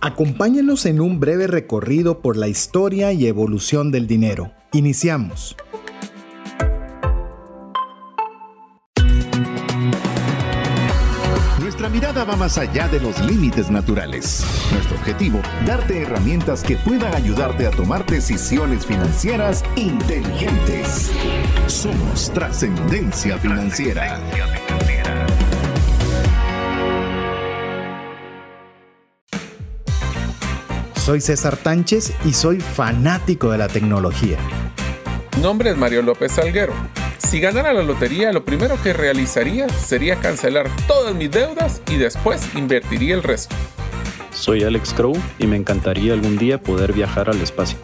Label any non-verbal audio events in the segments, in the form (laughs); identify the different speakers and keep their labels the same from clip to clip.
Speaker 1: Acompáñenos en un breve recorrido por la historia y evolución del dinero. Iniciamos.
Speaker 2: Nuestra mirada va más allá de los límites naturales. Nuestro objetivo, darte herramientas que puedan ayudarte a tomar decisiones financieras inteligentes. Somos trascendencia financiera.
Speaker 1: Soy César Tánchez y soy fanático de la tecnología.
Speaker 3: Mi nombre es Mario López Salguero. Si ganara la lotería, lo primero que realizaría sería cancelar todas mis deudas y después invertiría el resto.
Speaker 4: Soy Alex Crow y me encantaría algún día poder viajar al espacio.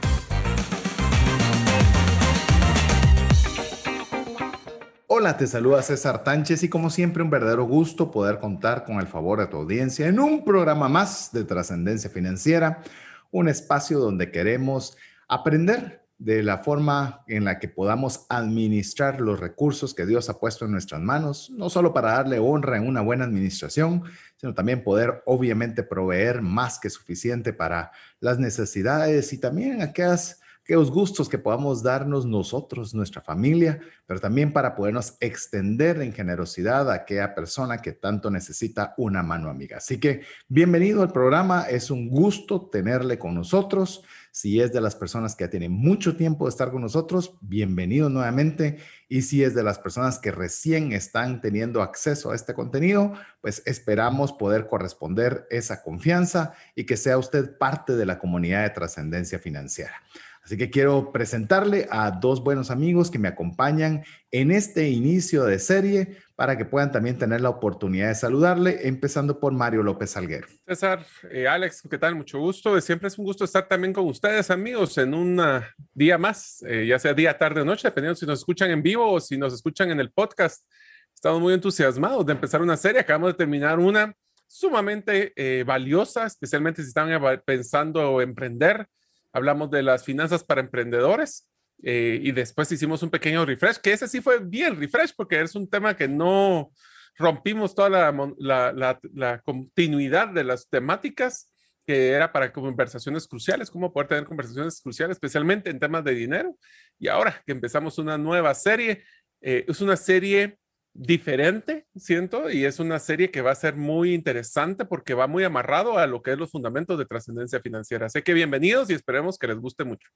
Speaker 1: Hola, te saluda César Tánchez y como siempre un verdadero gusto poder contar con el favor de tu audiencia en un programa más de trascendencia financiera un espacio donde queremos aprender de la forma en la que podamos administrar los recursos que Dios ha puesto en nuestras manos, no solo para darle honra en una buena administración, sino también poder obviamente proveer más que suficiente para las necesidades y también aquellas aquellos gustos que podamos darnos nosotros, nuestra familia, pero también para podernos extender en generosidad a aquella persona que tanto necesita una mano amiga. Así que bienvenido al programa, es un gusto tenerle con nosotros. Si es de las personas que ya tienen mucho tiempo de estar con nosotros, bienvenido nuevamente. Y si es de las personas que recién están teniendo acceso a este contenido, pues esperamos poder corresponder esa confianza y que sea usted parte de la comunidad de trascendencia financiera. Así que quiero presentarle a dos buenos amigos que me acompañan en este inicio de serie para que puedan también tener la oportunidad de saludarle, empezando por Mario López Salguero.
Speaker 3: César, eh, Alex, ¿qué tal? Mucho gusto. Siempre es un gusto estar también con ustedes, amigos, en un día más, eh, ya sea día, tarde o noche, dependiendo si nos escuchan en vivo o si nos escuchan en el podcast. Estamos muy entusiasmados de empezar una serie. Acabamos de terminar una sumamente eh, valiosa, especialmente si están pensando emprender hablamos de las finanzas para emprendedores eh, y después hicimos un pequeño refresh, que ese sí fue bien refresh porque es un tema que no rompimos toda la, continuidad de las temáticas que era para conversaciones cruciales, cómo poder tener conversaciones cruciales, especialmente en temas de dinero. Y ahora que empezamos una nueva serie, eh, es una serie diferente, siento, y es una serie que va a ser muy interesante porque va muy amarrado a lo que es los fundamentos de trascendencia financiera. Así que bienvenidos y esperemos que les guste mucho.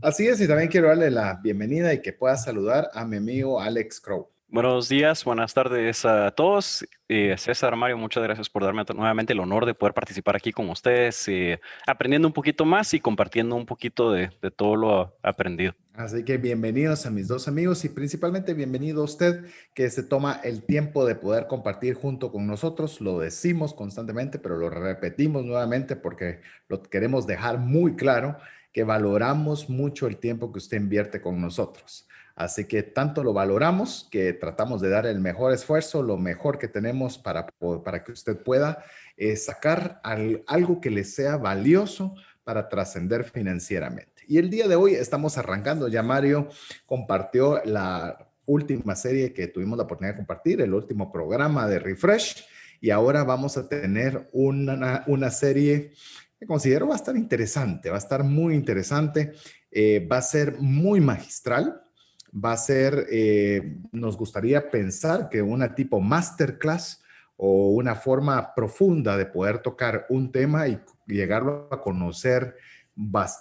Speaker 1: Así es, y también quiero darle la bienvenida y que pueda saludar a mi amigo Alex Crow.
Speaker 4: Buenos días, buenas tardes a todos. Eh, César, Mario, muchas gracias por darme nuevamente el honor de poder participar aquí con ustedes, eh, aprendiendo un poquito más y compartiendo un poquito de, todo lo aprendido.
Speaker 1: Así que bienvenidos a mis dos amigos y principalmente bienvenido a usted que se toma el tiempo de poder compartir junto con nosotros. Lo decimos constantemente, pero lo repetimos nuevamente porque lo queremos dejar muy claro que valoramos mucho el tiempo que usted invierte con nosotros. Así que tanto lo valoramos que tratamos de dar el mejor esfuerzo, lo mejor que tenemos para, para que usted pueda eh, sacar algo que le sea valioso para trascender financieramente. Y el día de hoy estamos arrancando, ya Mario compartió la última serie que tuvimos la oportunidad de compartir, el último programa de Refresh, y ahora vamos a tener una, una serie que considero va a estar interesante, va a estar muy interesante, eh, va a ser muy magistral va a ser, eh, nos gustaría pensar que una tipo masterclass o una forma profunda de poder tocar un tema y llegarlo a conocer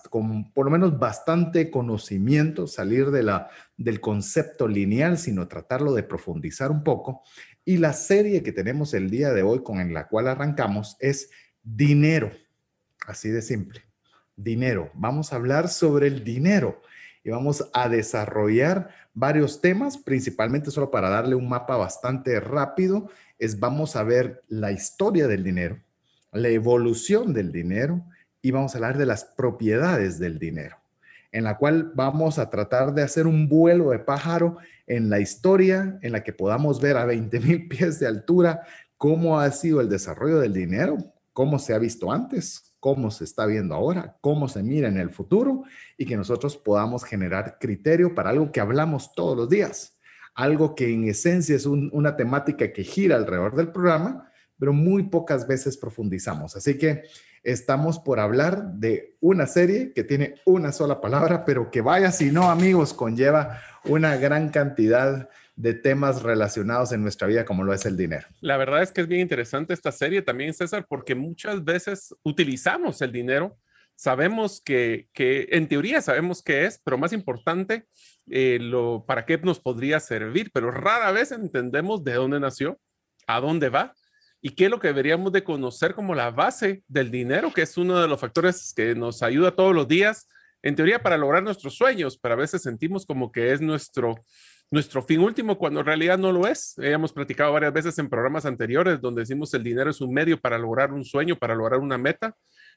Speaker 1: con por lo menos bastante conocimiento, salir de la, del concepto lineal, sino tratarlo de profundizar un poco. Y la serie que tenemos el día de hoy con la cual arrancamos es dinero, así de simple, dinero. Vamos a hablar sobre el dinero y vamos a desarrollar varios temas, principalmente solo para darle un mapa bastante rápido, es vamos a ver la historia del dinero, la evolución del dinero y vamos a hablar de las propiedades del dinero, en la cual vamos a tratar de hacer un vuelo de pájaro en la historia, en la que podamos ver a 20 mil pies de altura cómo ha sido el desarrollo del dinero, cómo se ha visto antes, cómo se está viendo ahora, cómo se mira en el futuro y que nosotros podamos generar criterio para algo que hablamos todos los días, algo que en esencia es una temática que gira alrededor del programa, pero muy pocas veces profundizamos. Así que estamos por hablar de una serie que tiene una sola palabra, pero que vaya si no, amigos, conlleva una gran cantidad de temas relacionados en nuestra vida como lo es el dinero.
Speaker 3: La verdad es que es bien interesante esta serie también, César, porque muchas veces utilizamos el dinero, sabemos que, que en teoría sabemos qué es, pero más importante, eh, lo, para qué nos podría servir, pero rara vez entendemos de dónde nació, a dónde va y qué es lo que deberíamos de conocer como la base del dinero, que es uno de los factores que nos ayuda todos los días, en teoría, para lograr nuestros sueños, pero a veces sentimos como que es nuestro, nuestro fin último cuando en realidad no lo es. Hemos platicado varias veces en programas anteriores donde decimos el dinero es un medio para lograr un sueño, para lograr una meta,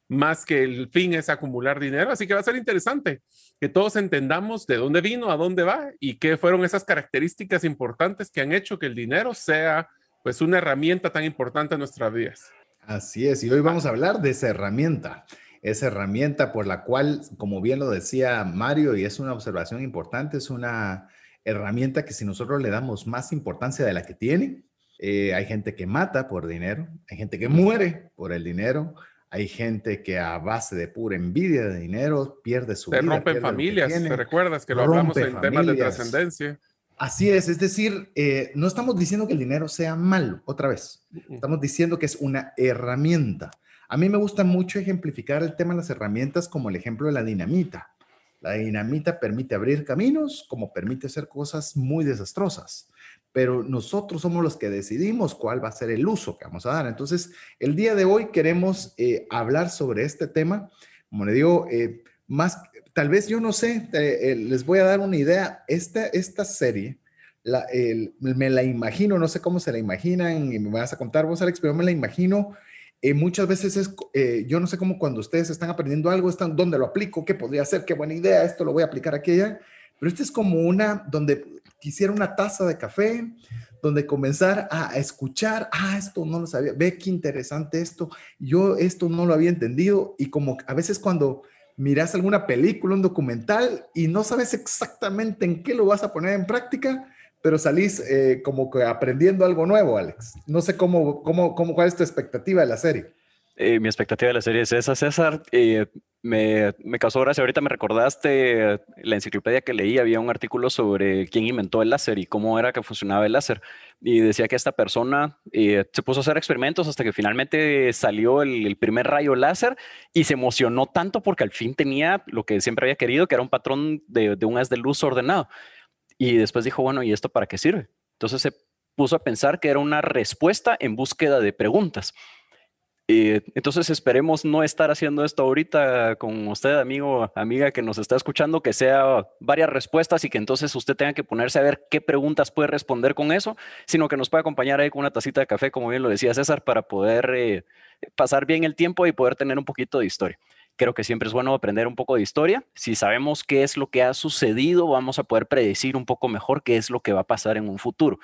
Speaker 3: más que el fin es acumular dinero. Así que va a ser interesante que todos entendamos de dónde vino, a dónde va y qué fueron esas características importantes que han hecho que el dinero sea pues una herramienta tan importante en nuestras vidas.
Speaker 1: Así es, y hoy vamos a hablar de esa herramienta, esa herramienta por la cual, como bien lo decía Mario, y es una observación importante, es una herramienta que si nosotros le damos más importancia de la que tiene, eh, hay gente que mata por dinero, hay gente que muere por el dinero, hay gente que a base de pura envidia de dinero pierde su
Speaker 3: vida. Se rompen familias, ¿te recuerdas que lo hablamos en temas de trascendencia?
Speaker 1: Así es, es decir, eh, no estamos diciendo que el dinero sea malo, otra vez, estamos diciendo que es una herramienta. A mí me gusta mucho ejemplificar el tema de las herramientas como el ejemplo de la dinamita. La dinamita permite abrir caminos como permite hacer cosas muy desastrosas, pero nosotros somos los que decidimos cuál va a ser el uso que vamos a dar. Entonces, el día de hoy queremos eh, hablar sobre este tema, como le digo, eh, más tal vez yo no sé, eh, les voy a dar una idea. Esta, esta serie, me la imagino, no sé cómo se la imaginan y me vas a contar vos, Alex, pero me la imagino. Eh, muchas veces es, eh, yo no sé cómo cuando ustedes están aprendiendo algo, están, ¿dónde lo aplico? ¿Qué podría ser? ¿Qué buena idea? Esto lo voy a aplicar aquí allá. Pero este es como una, donde quisiera una taza de café, donde comenzar a escuchar, ah, esto no lo sabía, ve qué interesante esto, yo esto no lo había entendido y como a veces cuando miras alguna película, un documental y no sabes exactamente en qué lo vas a poner en práctica, pero salís eh, como que aprendiendo algo nuevo, Alex. No sé cómo, cómo, cómo, cuál es tu expectativa de la serie.
Speaker 4: Eh, mi expectativa de la serie es esa, César. Eh, me, me, causó gracia. Ahorita me recordaste la enciclopedia que leí. Había un artículo sobre quién inventó el láser y cómo era que funcionaba el láser. Y decía que esta persona eh, se puso a hacer experimentos hasta que finalmente salió el, primer rayo láser y se emocionó tanto porque al fin tenía lo que siempre había querido, que era un patrón de, de un haz de luz ordenado. Y después dijo, bueno, ¿y esto para qué sirve? Entonces se puso a pensar que era una respuesta en búsqueda de preguntas. Eh, entonces esperemos no estar haciendo esto ahorita con usted, amigo, amiga que nos está escuchando, que sea varias respuestas y que entonces usted tenga que ponerse a ver qué preguntas puede responder con eso, sino que nos pueda acompañar ahí con una tacita de café, como bien lo decía César, para poder eh, pasar bien el tiempo y poder tener un poquito de historia. Creo que siempre es bueno aprender un poco de historia. Si sabemos qué es lo que ha sucedido, vamos a poder predecir un poco mejor qué es lo que va a pasar en un futuro.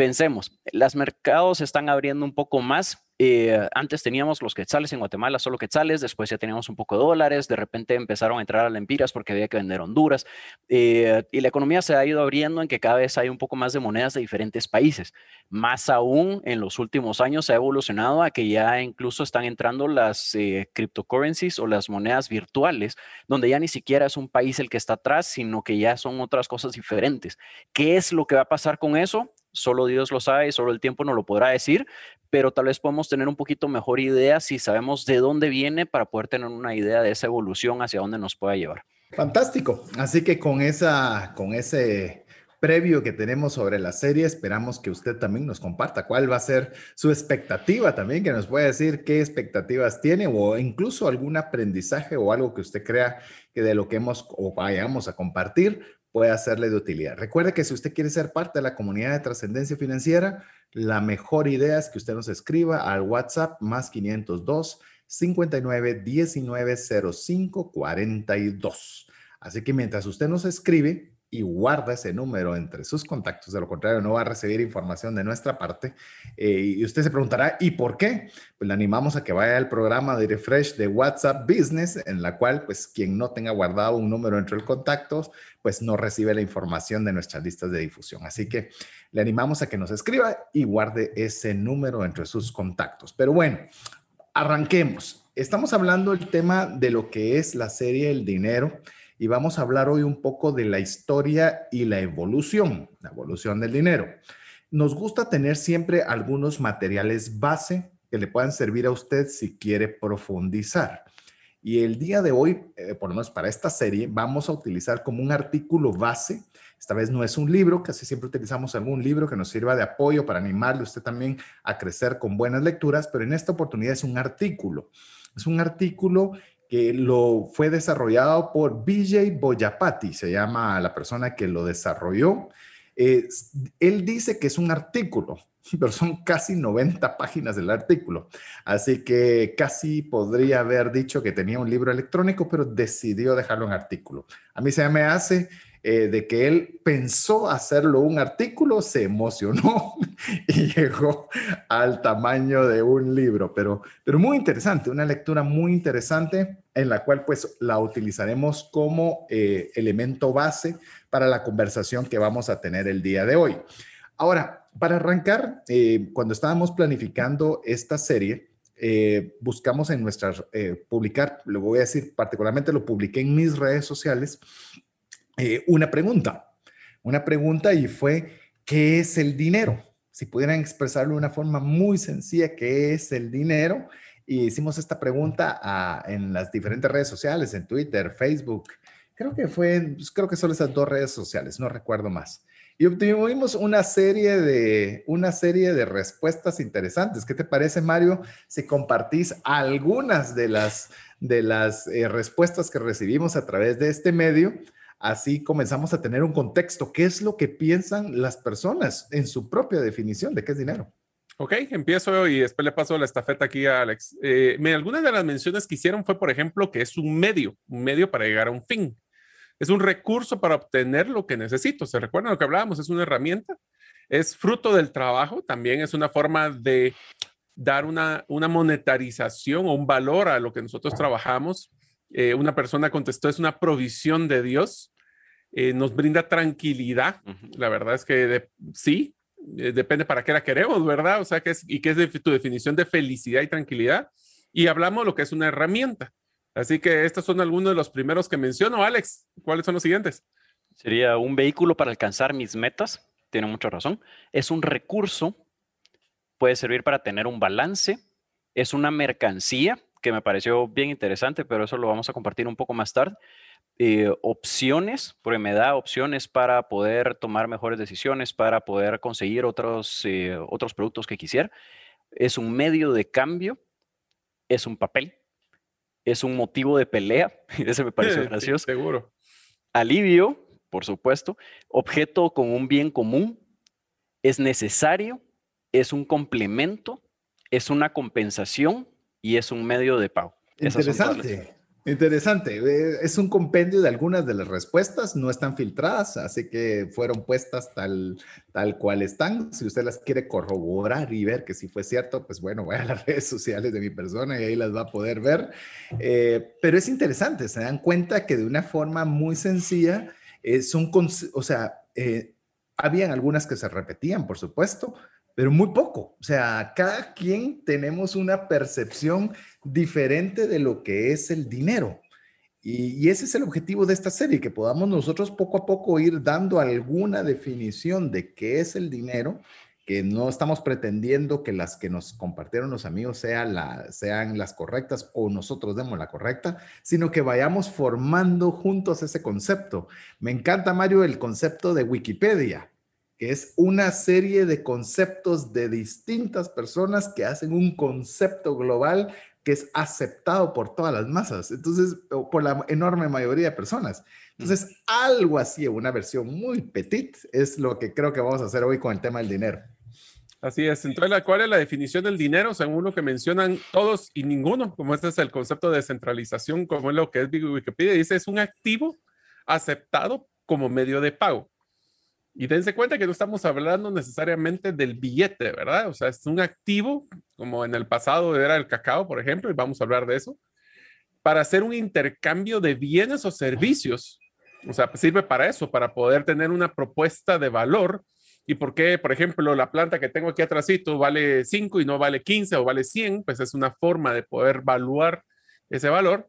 Speaker 4: Pensemos, los mercados están abriendo un poco más eh, antes teníamos los quetzales en Guatemala, solo quetzales, después ya teníamos un poco de dólares, de repente empezaron a entrar a lempiras porque había que vender Honduras, eh, y la economía se ha ido abriendo en que cada vez hay un poco más de monedas de diferentes países. Más aún, en los últimos años se ha evolucionado a que ya incluso están entrando las eh, cryptocurrencies o las monedas virtuales, donde ya ni siquiera es un país el que está atrás, sino que ya son otras cosas diferentes. ¿Qué es lo que va a pasar con eso? Solo Dios lo sabe, solo el tiempo no lo podrá decir, pero tal vez podemos tener un poquito mejor idea si sabemos de dónde viene para poder tener una idea de esa evolución hacia dónde nos pueda llevar.
Speaker 1: Fantástico. Así que con esa, con ese previo que tenemos sobre la serie, esperamos que usted también nos comparta cuál va a ser su expectativa también, que nos pueda decir qué expectativas tiene o incluso algún aprendizaje o algo que usted crea que de lo que hemos o vayamos a compartir puede hacerle de utilidad. Recuerde que si usted quiere ser parte de la comunidad de trascendencia financiera, la mejor idea es que usted nos escriba al WhatsApp más 502 59 19 05 42. Así que mientras usted nos escribe, y guarda ese número entre sus contactos, de lo contrario no va a recibir información de nuestra parte. Eh, y usted se preguntará, ¿y por qué? Pues le animamos a que vaya al programa de refresh de WhatsApp Business, en la cual pues quien no tenga guardado un número entre los contactos, pues no recibe la información de nuestras listas de difusión. Así que le animamos a que nos escriba y guarde ese número entre sus contactos. Pero bueno, arranquemos. Estamos hablando del tema de lo que es la serie El Dinero y vamos a hablar hoy un poco de la historia y la evolución, la evolución del dinero. Nos gusta tener siempre algunos materiales base que le puedan servir a usted si quiere profundizar. Y el día de hoy, eh, por lo menos para esta serie, vamos a utilizar como un artículo base. Esta vez no es un libro, casi siempre utilizamos algún libro que nos sirva de apoyo para animarle usted también a crecer con buenas lecturas, pero en esta oportunidad es un artículo. Es un artículo que lo fue desarrollado por Vijay Boyapati, se llama la persona que lo desarrolló. él dice que es un artículo, (laughs) pero son casi 90 páginas del artículo. Así que casi podría haber dicho que tenía un libro electrónico, pero decidió dejarlo en artículo. A mí se me hace eh, de que él pensó hacerlo un artículo, se emocionó (laughs) y llegó al tamaño de un libro, pero, pero muy interesante, una lectura muy interesante en la cual pues la utilizaremos como eh, elemento base para la conversación que vamos a tener el día de hoy. Ahora, para arrancar, eh, cuando estábamos planificando esta serie, buscamos en nuestras, publicar, lo voy a decir, particularmente lo publiqué en mis redes sociales, eh, una pregunta, una pregunta y fue, ¿qué es el dinero? Si pudieran expresarlo de una forma muy sencilla, ¿qué es el dinero? Y hicimos esta pregunta en las diferentes redes sociales, en Twitter, Facebook. Creo que fue, pues, creo que solo esas dos redes sociales, no recuerdo más. Y obtuvimos una serie de, una serie de respuestas interesantes. ¿Qué te parece, Mario, si compartís algunas de las, de las eh, respuestas que recibimos a través de este medio? Así comenzamos a tener un contexto. ¿Qué es lo que piensan las personas en su propia definición de qué es dinero?
Speaker 3: Ok, empiezo y después le paso la estafeta aquí a Alex. Eh, algunas de las menciones que hicieron fue, por ejemplo, que es un medio, un medio para llegar a un fin. Es un recurso para obtener lo que necesito. ¿Se recuerdan lo que hablábamos? Es una herramienta. Es fruto del trabajo. También es una forma de dar una, una monetarización o un valor a lo que nosotros trabajamos. Eh, una persona contestó, es una provisión de Dios. Eh, nos brinda tranquilidad. La verdad es que sí, eh, depende para qué la queremos, ¿verdad? O sea, ¿qué es, ¿y qué es tu definición de felicidad y tranquilidad? Y hablamos de lo que es una herramienta. Así que estos son algunos de los primeros que menciono. Alex, ¿cuáles son los siguientes?
Speaker 4: Sería un vehículo para alcanzar mis metas. Tiene mucha razón. Es un recurso. Puede servir para tener un balance. Es una mercancía que me pareció bien interesante, pero eso lo vamos a compartir un poco más tarde. Eh, opciones, porque me da opciones para poder tomar mejores decisiones, para poder conseguir otros, eh, otros productos que quisiera. Es un medio de cambio, es un papel, es un motivo de pelea, (laughs) ese me pareció (laughs) gracioso.
Speaker 3: seguro.
Speaker 4: Alivio, por supuesto, objeto con un bien común, es necesario, es un complemento, es una compensación y es un medio de pago.
Speaker 1: Interesante. Interesante. Eh, es un compendio de algunas de las respuestas, no están filtradas, así que fueron puestas tal, tal cual están. Si usted las quiere corroborar y ver que sí fue cierto, pues bueno, (laughs) vaya a las redes sociales de mi persona y ahí las va a poder ver. Eh, pero es interesante, se dan cuenta que de una forma muy sencilla, eh, son, o sea, habían algunas que se repetían, por supuesto, pero muy poco. O sea, cada quien tenemos una percepción diferente de lo que es el dinero. Y, ese es el objetivo de esta serie, que podamos nosotros poco a poco ir dando alguna definición de qué es el dinero, que no estamos pretendiendo que las que nos compartieron los amigos sean, la, sean las correctas o nosotros demos la correcta, sino que vayamos formando juntos ese concepto. Me encanta, Mario, el concepto de Wikipedia que es una serie de conceptos de distintas personas que hacen un concepto global que es aceptado por todas las masas, entonces, por la enorme mayoría de personas. Entonces, algo así, una versión muy petit, es lo que creo que vamos a hacer hoy con el tema del dinero.
Speaker 3: Así es. Entonces, ¿cuál es la definición del dinero según lo que mencionan todos y ninguno? Como este es el concepto de descentralización, como es lo que es Wikipedia, dice, es un activo aceptado como medio de pago. Y dense cuenta que no estamos hablando necesariamente del billete, ¿verdad? O sea, es un activo, como en el pasado era el cacao, por ejemplo, y vamos a hablar de eso, para hacer un intercambio de bienes o servicios. O sea, sirve para eso, para poder tener una propuesta de valor y por qué, por ejemplo, la planta que tengo aquí atrásito vale 5 y no vale 15 o vale 100, pues es una forma de poder evaluar ese valor,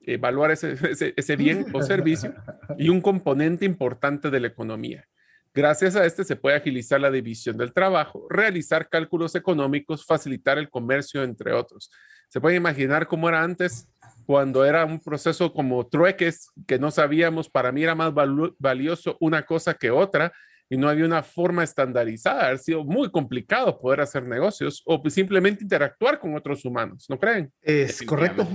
Speaker 3: evaluar (laughs) ese, ese bien o servicio (laughs) y un componente importante de la economía. Gracias a este se puede agilizar la división del trabajo, realizar cálculos económicos, facilitar el comercio, entre otros. Se puede imaginar cómo era antes cuando era un proceso como trueques, que no sabíamos, para mí era más valioso una cosa que otra y no había una forma estandarizada. Ha sido muy complicado poder hacer negocios o simplemente interactuar con otros humanos, ¿no creen?
Speaker 1: Es correcto.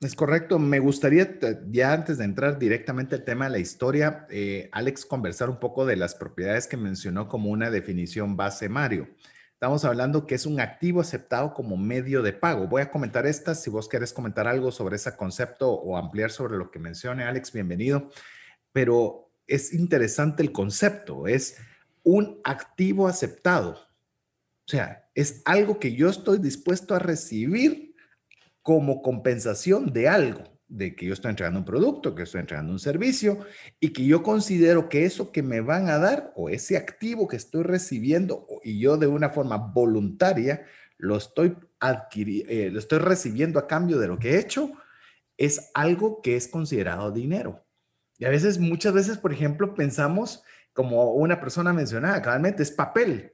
Speaker 1: Es correcto. Me gustaría, ya antes de entrar directamente al tema de la historia, eh, Alex, conversar un poco de las propiedades que mencionó como una definición base Mario. Estamos hablando que es un activo aceptado como medio de pago. Voy a comentar estas. Si vos querés comentar algo sobre ese concepto o ampliar sobre lo que mencione, Alex, bienvenido. Pero es interesante el concepto. Es un activo aceptado. O sea, es algo que yo estoy dispuesto a recibir como compensación de algo, de que yo estoy entregando un producto, que estoy entregando un servicio y que yo considero que eso que me van a dar o ese activo que estoy recibiendo y yo de una forma voluntaria lo estoy eh, lo estoy recibiendo a cambio de lo que he hecho, es algo que es considerado dinero. Y a veces, muchas veces, por ejemplo, pensamos, como una persona mencionaba, claramente es papel.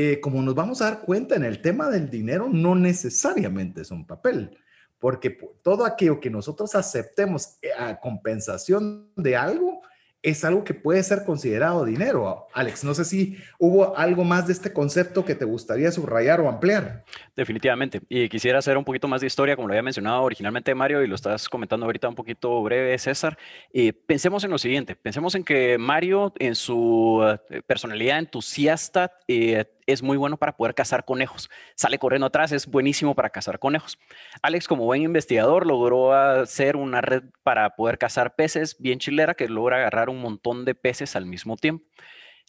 Speaker 1: Eh, como nos vamos a dar cuenta en el tema del dinero, no necesariamente es un papel, porque todo aquello que nosotros aceptemos eh, a compensación de algo, es algo que puede ser considerado dinero. Alex, no sé si hubo algo más de este concepto que te gustaría subrayar o ampliar.
Speaker 4: Definitivamente. Y quisiera hacer un poquito más de historia, como lo había mencionado originalmente Mario y lo estás comentando ahorita un poquito breve, César. Eh, pensemos en lo siguiente, pensemos en que Mario en su eh, personalidad entusiasta eh, es muy bueno para poder cazar conejos. Sale corriendo atrás, es buenísimo para cazar conejos. Alex, como buen investigador, logró hacer una red para poder cazar peces bien chilera que logra agarrar un montón de peces al mismo tiempo.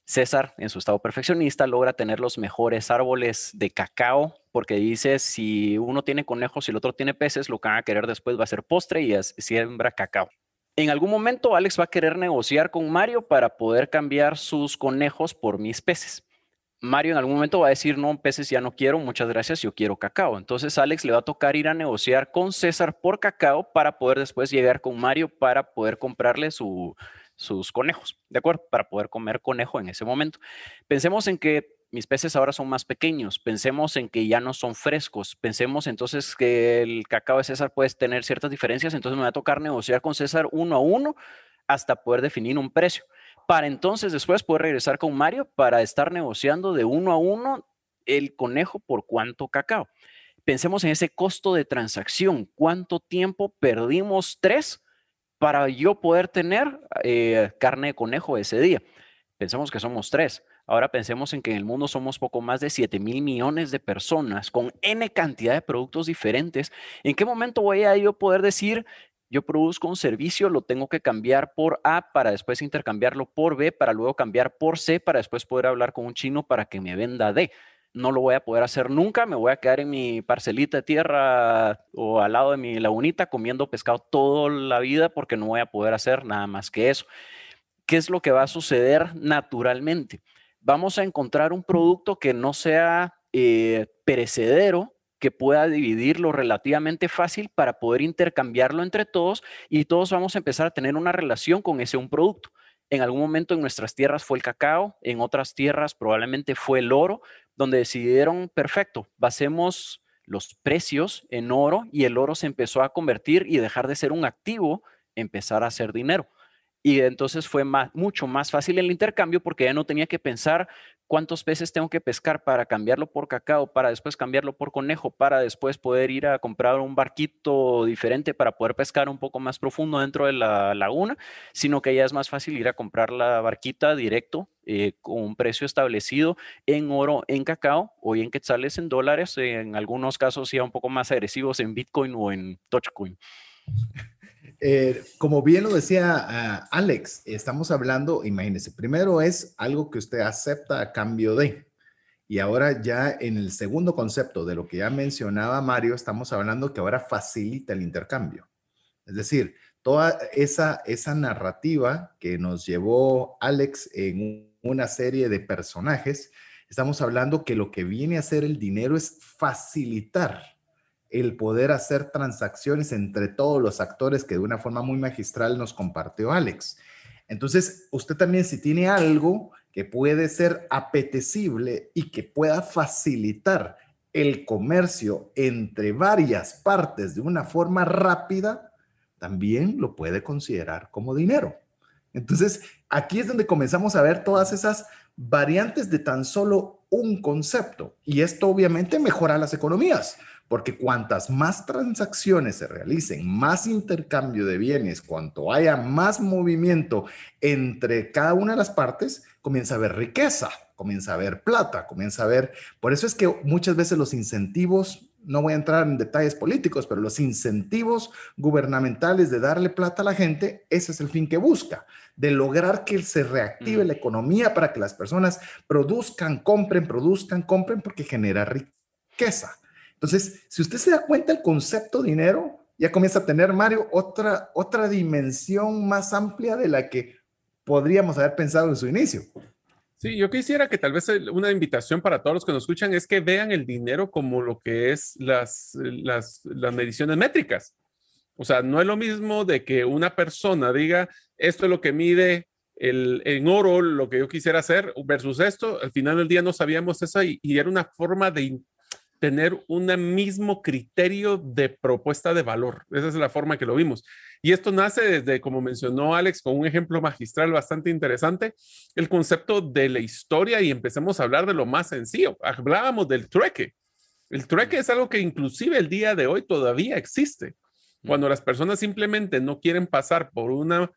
Speaker 4: César, en su estado perfeccionista, logra tener los mejores árboles de cacao porque dice, si uno tiene conejos y el otro tiene peces, lo que van a querer después va a ser postre y siembra cacao. En algún momento Alex va a querer negociar con Mario para poder cambiar sus conejos por mis peces. Mario en algún momento va a decir, no, peces ya no quiero, muchas gracias, yo quiero cacao. Entonces Alex le va a tocar ir a negociar con César por cacao para poder después llegar con Mario para poder comprarle sus conejos, ¿de acuerdo? Para poder comer conejo en ese momento. Pensemos en que mis peces ahora son más pequeños, pensemos en que ya no son frescos, pensemos entonces que el cacao de César puede tener ciertas diferencias, entonces me va a tocar negociar con César uno a uno hasta poder definir un precio para entonces después poder regresar con Mario para estar negociando de uno a uno el conejo por cuánto cacao. Pensemos en ese costo de transacción, cuánto tiempo perdimos tres para yo poder tener eh, carne de conejo ese día. Pensemos que somos tres. Ahora pensemos en que en el mundo somos poco más de 7 mil millones de personas con N cantidad de productos diferentes. ¿En qué momento voy a yo poder decir yo produzco un servicio, lo tengo que cambiar por A para después intercambiarlo por B, para luego cambiar por C, para después poder hablar con un chino para que me venda D. No lo voy a poder hacer nunca, me voy a quedar en mi parcelita de tierra o al lado de mi lagunita comiendo pescado toda la vida porque no voy a poder hacer nada más que eso. ¿Qué es lo que va a suceder naturalmente? Vamos a encontrar un producto que no sea eh, perecedero, que pueda dividirlo relativamente fácil para poder intercambiarlo entre todos y todos vamos a empezar a tener una relación con ese un producto. En algún momento en nuestras tierras fue el cacao, en otras tierras probablemente fue el oro, donde decidieron, perfecto, basemos los precios en oro y el oro se empezó a convertir y dejar de ser un activo, empezar a ser dinero. Y entonces fue mucho más fácil el intercambio porque ya no tenía que pensar cuántos peces tengo que pescar para cambiarlo por cacao, para después cambiarlo por conejo, para después poder ir a comprar un barquito diferente para poder pescar un poco más profundo dentro de la laguna, sino que ya es más fácil ir a comprar la barquita directo eh, con un precio establecido en oro, en cacao o en quetzales, en dólares, en algunos casos ya un poco más agresivos en Bitcoin o en Dogecoin.
Speaker 1: Eh, como bien lo decía ah, Alex, estamos hablando, imagínese, primero es algo que usted acepta a cambio de. Y ahora ya en el segundo concepto de lo que ya mencionaba Mario, estamos hablando que ahora facilita el intercambio. Es decir, toda esa, esa narrativa que nos llevó Alex en una serie de personajes, estamos hablando que lo que viene a hacer el dinero es facilitar el poder hacer transacciones entre todos los actores que de una forma muy magistral nos compartió Alex. Entonces, usted también si tiene algo que puede ser apetecible y que pueda facilitar el comercio entre varias partes de una forma rápida, también lo puede considerar como dinero. Entonces, aquí es donde comenzamos a ver todas esas variantes de tan solo un concepto. Y esto obviamente mejora las economías, porque cuantas más transacciones se realicen, más intercambio de bienes, cuanto haya más movimiento entre cada una de las partes, comienza a haber riqueza, comienza a haber plata, comienza a haber... Por eso es que muchas veces los incentivos, no voy a entrar en detalles políticos, pero los incentivos gubernamentales de darle plata a la gente, ese es el fin que busca, de lograr que se reactive la economía para que las personas produzcan, compren, produzcan, compren, porque genera riqueza. Entonces, si usted se da cuenta, el concepto dinero ya comienza a tener, Mario, otra, otra dimensión más amplia de la que podríamos haber pensado en su inicio.
Speaker 3: Sí, yo quisiera que tal vez una invitación para todos los que nos escuchan es que vean el dinero como lo que es las, las, las mediciones métricas. O sea, no es lo mismo de que una persona diga, esto es lo que mide el, en oro, lo que yo quisiera hacer, versus esto. Al final del día no sabíamos eso y, y era una forma de tener un mismo criterio de propuesta de valor. Esa es la forma que lo vimos. Y esto nace desde, como mencionó Alex, con un ejemplo magistral bastante interesante, el concepto de la historia y empecemos a hablar de lo más sencillo. Hablábamos del trueque. El trueque es algo que inclusive el día de hoy todavía existe. Cuando las personas simplemente no quieren pasar por una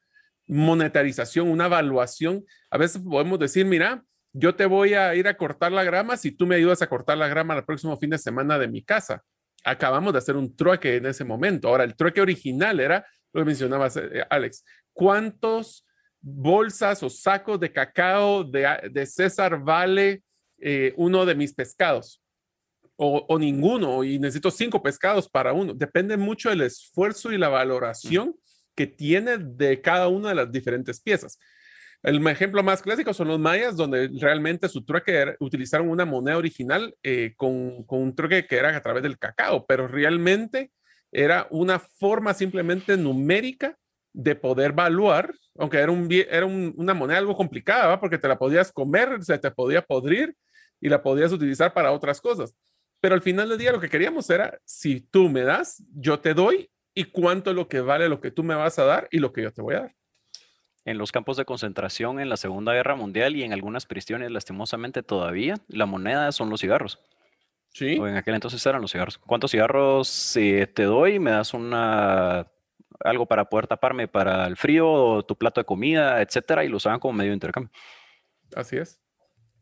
Speaker 3: monetarización, una evaluación, a veces podemos decir, mira, yo te voy a ir a cortar la grama si tú me ayudas a cortar la grama el próximo fin de semana de mi casa. Acabamos de hacer un trueque en ese momento. Ahora, el trueque original era, lo mencionabas, eh, Alex, ¿cuántos bolsas o sacos de cacao de, César vale eh, uno de mis pescados? O, o, ninguno, y necesito cinco pescados para uno. Depende mucho del esfuerzo y la valoración que tiene de cada una de las diferentes piezas. El ejemplo más clásico son los mayas, donde realmente su trueque utilizaron una moneda original eh, con, un trueque que era a través del cacao, pero realmente era una forma simplemente numérica de poder valuar, aunque era, un, era una moneda algo complicada, porque te la podías comer, se te podía podrir y la podías utilizar para otras cosas. Pero al final del día lo que queríamos era, si tú me das, yo te doy y cuánto es lo que vale lo que tú me vas a dar y lo que yo te voy a dar
Speaker 4: en los campos de concentración en la Segunda Guerra Mundial y en algunas prisiones, lastimosamente todavía, la moneda son los cigarros. Sí. O en aquel entonces eran los cigarros. ¿Cuántos cigarros eh, te doy? ¿Me das una algo para poder taparme para el frío, tu plato de comida, etcétera? Y lo usaban como medio de intercambio.
Speaker 3: Así es.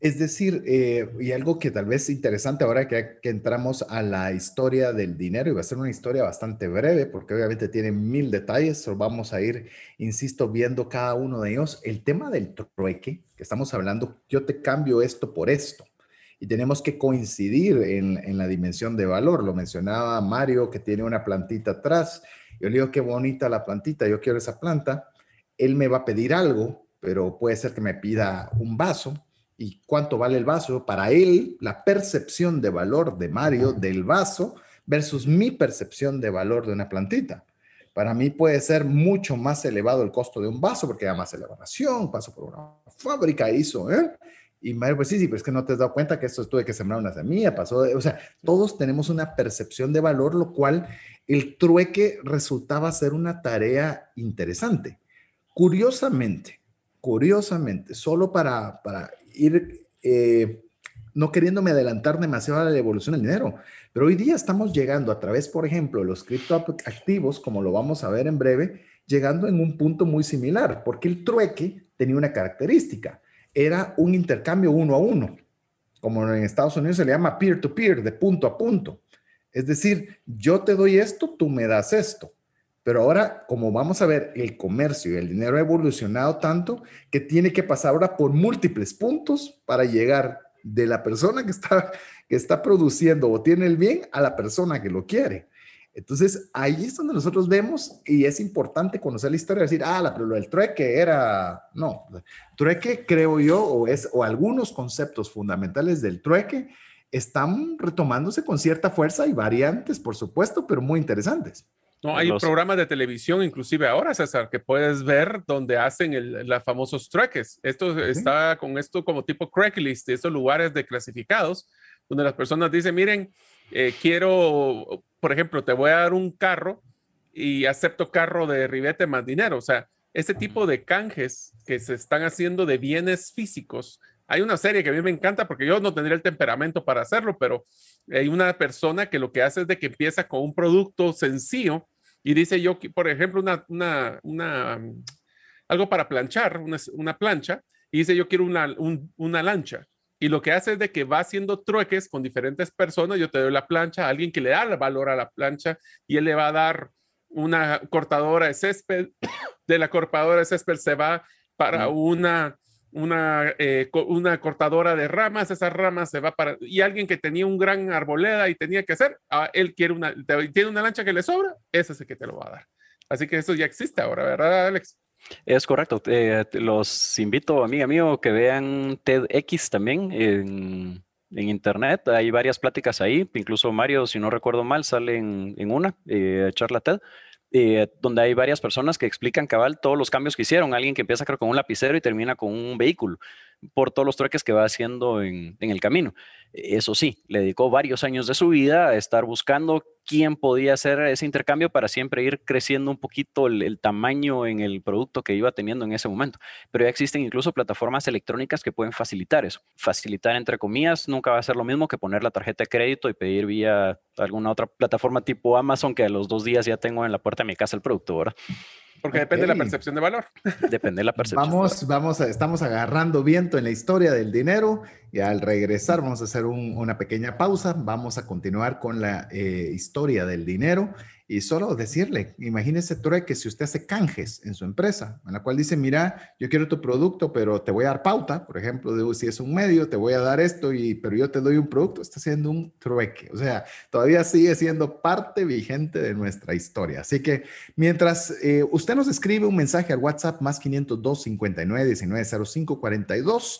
Speaker 1: Es decir, eh, y algo que tal vez es interesante ahora que, entramos a la historia del dinero, y va a ser una historia bastante breve, porque obviamente tiene mil detalles, vamos a ir, insisto, viendo cada uno de ellos. El tema del trueque, que estamos hablando, yo te cambio esto por esto, y tenemos que coincidir en, en la dimensión de valor. Lo mencionaba Mario, que tiene una plantita atrás. Yo le digo, qué bonita la plantita, yo quiero esa planta. Él me va a pedir algo, pero puede ser que me pida un vaso y cuánto vale el vaso, para él la percepción de valor de Mario del vaso versus mi percepción de valor de una plantita. Para mí puede ser mucho más elevado el costo de un vaso porque hay más elevación, paso por una fábrica, hizo, ¿eh? Y Mario, pues sí, sí, pero es que no te has dado cuenta que esto tuve que sembrar una semilla, pasó, o sea, todos tenemos una percepción de valor, lo cual el trueque resultaba ser una tarea interesante. Curiosamente, curiosamente, solo para, para ir eh, no queriéndome adelantar demasiado a la evolución del dinero, pero hoy día estamos llegando a través, por ejemplo, de los criptoactivos, como lo vamos a ver en breve, llegando en un punto muy similar, porque el trueque tenía una característica, era un intercambio uno a uno, como en Estados Unidos se le llama peer-to-peer, -peer, de punto a punto. Es decir, yo te doy esto, tú me das esto. Pero ahora, como vamos a ver, el comercio y el dinero ha evolucionado tanto que tiene que pasar ahora por múltiples puntos para llegar de la persona que está, que está produciendo o tiene el bien a la persona que lo quiere. Entonces, ahí es donde nosotros vemos y es importante conocer la historia, decir, ah, la, pero del trueque era, no, trueque creo yo, o, es, o algunos conceptos fundamentales del trueque están retomándose con cierta fuerza y variantes, por supuesto, pero muy interesantes.
Speaker 3: No, hay programas de televisión, inclusive ahora, César, que puedes ver donde hacen el, los famosos trueques. Esto está con esto como tipo Craigslist, estos lugares de clasificados, donde las personas dicen, miren, eh, quiero, por ejemplo, te voy a dar un carro y acepto carro de ribete más dinero. O sea, ese tipo de canjes que se están haciendo de bienes físicos hay una serie que a mí me encanta porque yo no tendría el temperamento para hacerlo, pero hay una persona que lo que hace es de que empieza con un producto sencillo y dice yo, por ejemplo, una, una, una algo para planchar, una, una, plancha, y dice yo quiero una, una lancha. Y lo que hace es de que va haciendo trueques con diferentes personas. Yo te doy la plancha a alguien que le da el valor a la plancha y él le va a dar una cortadora de césped. (coughs) De la cortadora de césped se va para una una, eh, una cortadora de ramas, esas ramas se va para, y alguien que tenía un gran arboleda y tenía que hacer, ah, él quiere una, tiene una lancha que le sobra, ese es el que te lo va a dar. Así que eso ya existe ahora, ¿verdad, Alex?
Speaker 4: Es correcto. Eh, los invito, amiga mío, que vean TEDx también en, en, internet. Hay varias pláticas ahí. Incluso Mario, si no recuerdo mal, sale en, en una eh, charla TED. Eh, donde hay varias personas que explican cabal todos los cambios que hicieron. Alguien que empieza creo con un lapicero y termina con un vehículo por todos los trueques que va haciendo en, el camino. Eso sí, le dedicó varios años de su vida a estar buscando quién podía hacer ese intercambio para siempre ir creciendo un poquito el, tamaño en el producto que iba teniendo en ese momento. Pero ya existen incluso plataformas electrónicas que pueden facilitar eso. Facilitar, entre comillas, nunca va a ser lo mismo que poner la tarjeta de crédito y pedir vía alguna otra plataforma tipo Amazon que a los dos días ya tengo en la puerta de mi casa el producto, ¿verdad?
Speaker 3: Porque depende de la percepción de valor.
Speaker 4: Depende de la percepción.
Speaker 1: Vamos, vamos, a, estamos agarrando viento en la historia del dinero y al regresar vamos a hacer una pequeña pausa. Vamos a continuar con la eh, historia del dinero y solo decirle, imagínese que si usted hace canjes en su empresa, en la cual dice, mira, yo quiero tu producto, pero te voy a dar pauta, por ejemplo, de, si es un medio, te voy a dar esto, y, pero yo te doy un producto, está haciendo un trueque. O sea, todavía sigue siendo parte vigente de nuestra historia. Así que mientras eh, usted nos escribe un mensaje al WhatsApp más 502 59 19 05 42,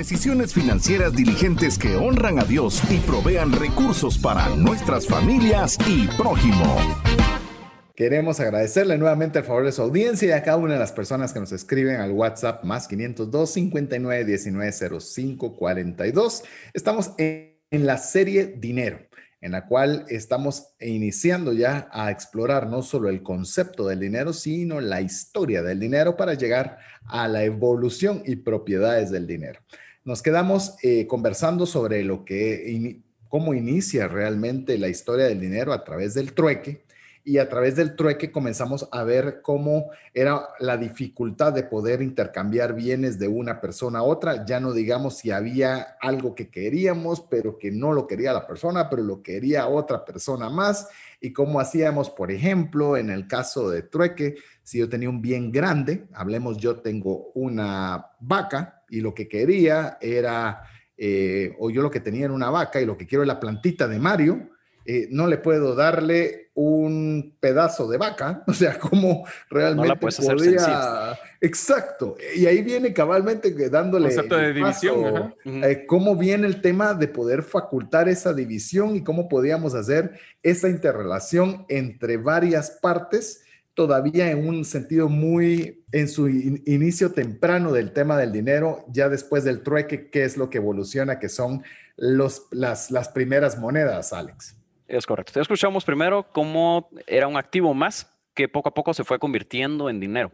Speaker 2: Decisiones financieras diligentes que honran a Dios y provean recursos para nuestras familias y prójimo.
Speaker 1: Queremos agradecerle nuevamente el favor de su audiencia y a cada una de las personas que nos escriben al WhatsApp más 502 59 19 05 42. Estamos en, la serie Dinero en la cual estamos iniciando ya a explorar no solo el concepto del dinero, sino la historia del dinero para llegar a la evolución y propiedades del dinero. Nos quedamos eh, conversando sobre lo que, cómo inicia realmente la historia del dinero a través del trueque y a través del trueque comenzamos a ver cómo era la dificultad de poder intercambiar bienes de una persona a otra. Ya no digamos si había algo que queríamos, pero que no lo quería la persona, pero lo quería otra persona más. Y cómo hacíamos, por ejemplo, en el caso de trueque, si yo tenía un bien grande, hablemos, yo tengo una vaca, y lo que quería era, eh, o yo lo que tenía era una vaca y lo que quiero es la plantita de Mario, eh, no le puedo darle un pedazo de vaca, (laughs) o sea, cómo realmente podría... Exacto, y ahí viene cabalmente dándole...
Speaker 3: Concepto de división.
Speaker 1: Eh, cómo viene el tema de poder facultar esa división y cómo podíamos hacer esa interrelación entre varias partes todavía en un sentido muy en su inicio temprano del tema del dinero, ya después del trueque, ¿qué es lo que evoluciona? Que son los, las, las primeras monedas, Alex.
Speaker 4: Es correcto. Escuchamos primero cómo era un activo más que poco a poco se fue convirtiendo en dinero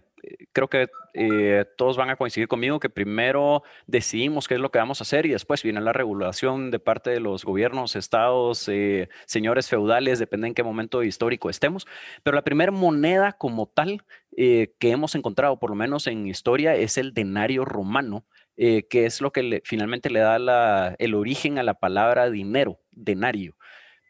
Speaker 4: creo que eh, todos van a coincidir conmigo que primero decidimos qué es lo que vamos a hacer y después viene la regulación de parte de los gobiernos, estados, eh, señores feudales, depende en qué momento histórico estemos. Pero la primera moneda como tal eh, que hemos encontrado, por lo menos en historia, es el denario romano, que es lo que finalmente le da el origen a la palabra dinero, denario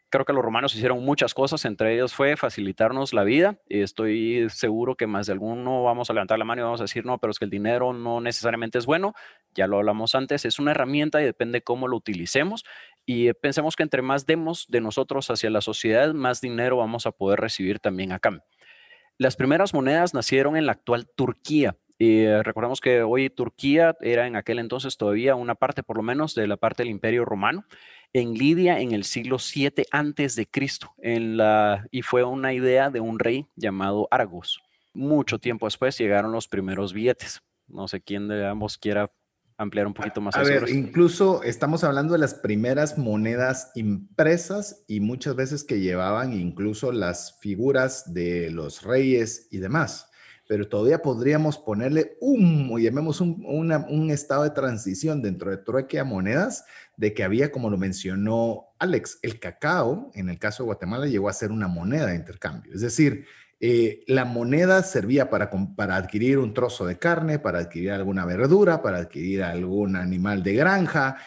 Speaker 4: creo que los romanos hicieron muchas cosas, entre ellos fue facilitarnos la vida. Estoy seguro que más de alguno vamos a levantar la mano y vamos a decir, no, pero es que el dinero no necesariamente es bueno, ya lo hablamos antes, es una herramienta y depende cómo lo utilicemos. Y pensemos que entre más demos de nosotros hacia la sociedad, más dinero vamos a poder recibir también acá. Las primeras monedas nacieron en la actual Turquía. Y recordemos que hoy Turquía era en aquel entonces todavía una parte, por lo menos, de la parte del Imperio Romano en Lidia en el siglo 7 antes de Cristo, y fue una idea de un rey llamado Argos. Mucho tiempo después llegaron los primeros billetes. No sé quién de ambos quiera ampliar un poquito más.
Speaker 1: A, ver, incluso estamos hablando de las primeras monedas impresas y muchas veces que llevaban incluso las figuras de los reyes y demás pero todavía podríamos ponerle un, llamemos un, un estado de transición dentro de trueque a monedas, de que había, como lo mencionó Alex, el cacao, en el caso de Guatemala, llegó a ser una moneda de intercambio. Es decir, eh, la moneda servía para, para adquirir un trozo de carne, para adquirir alguna verdura, para adquirir algún animal de granja,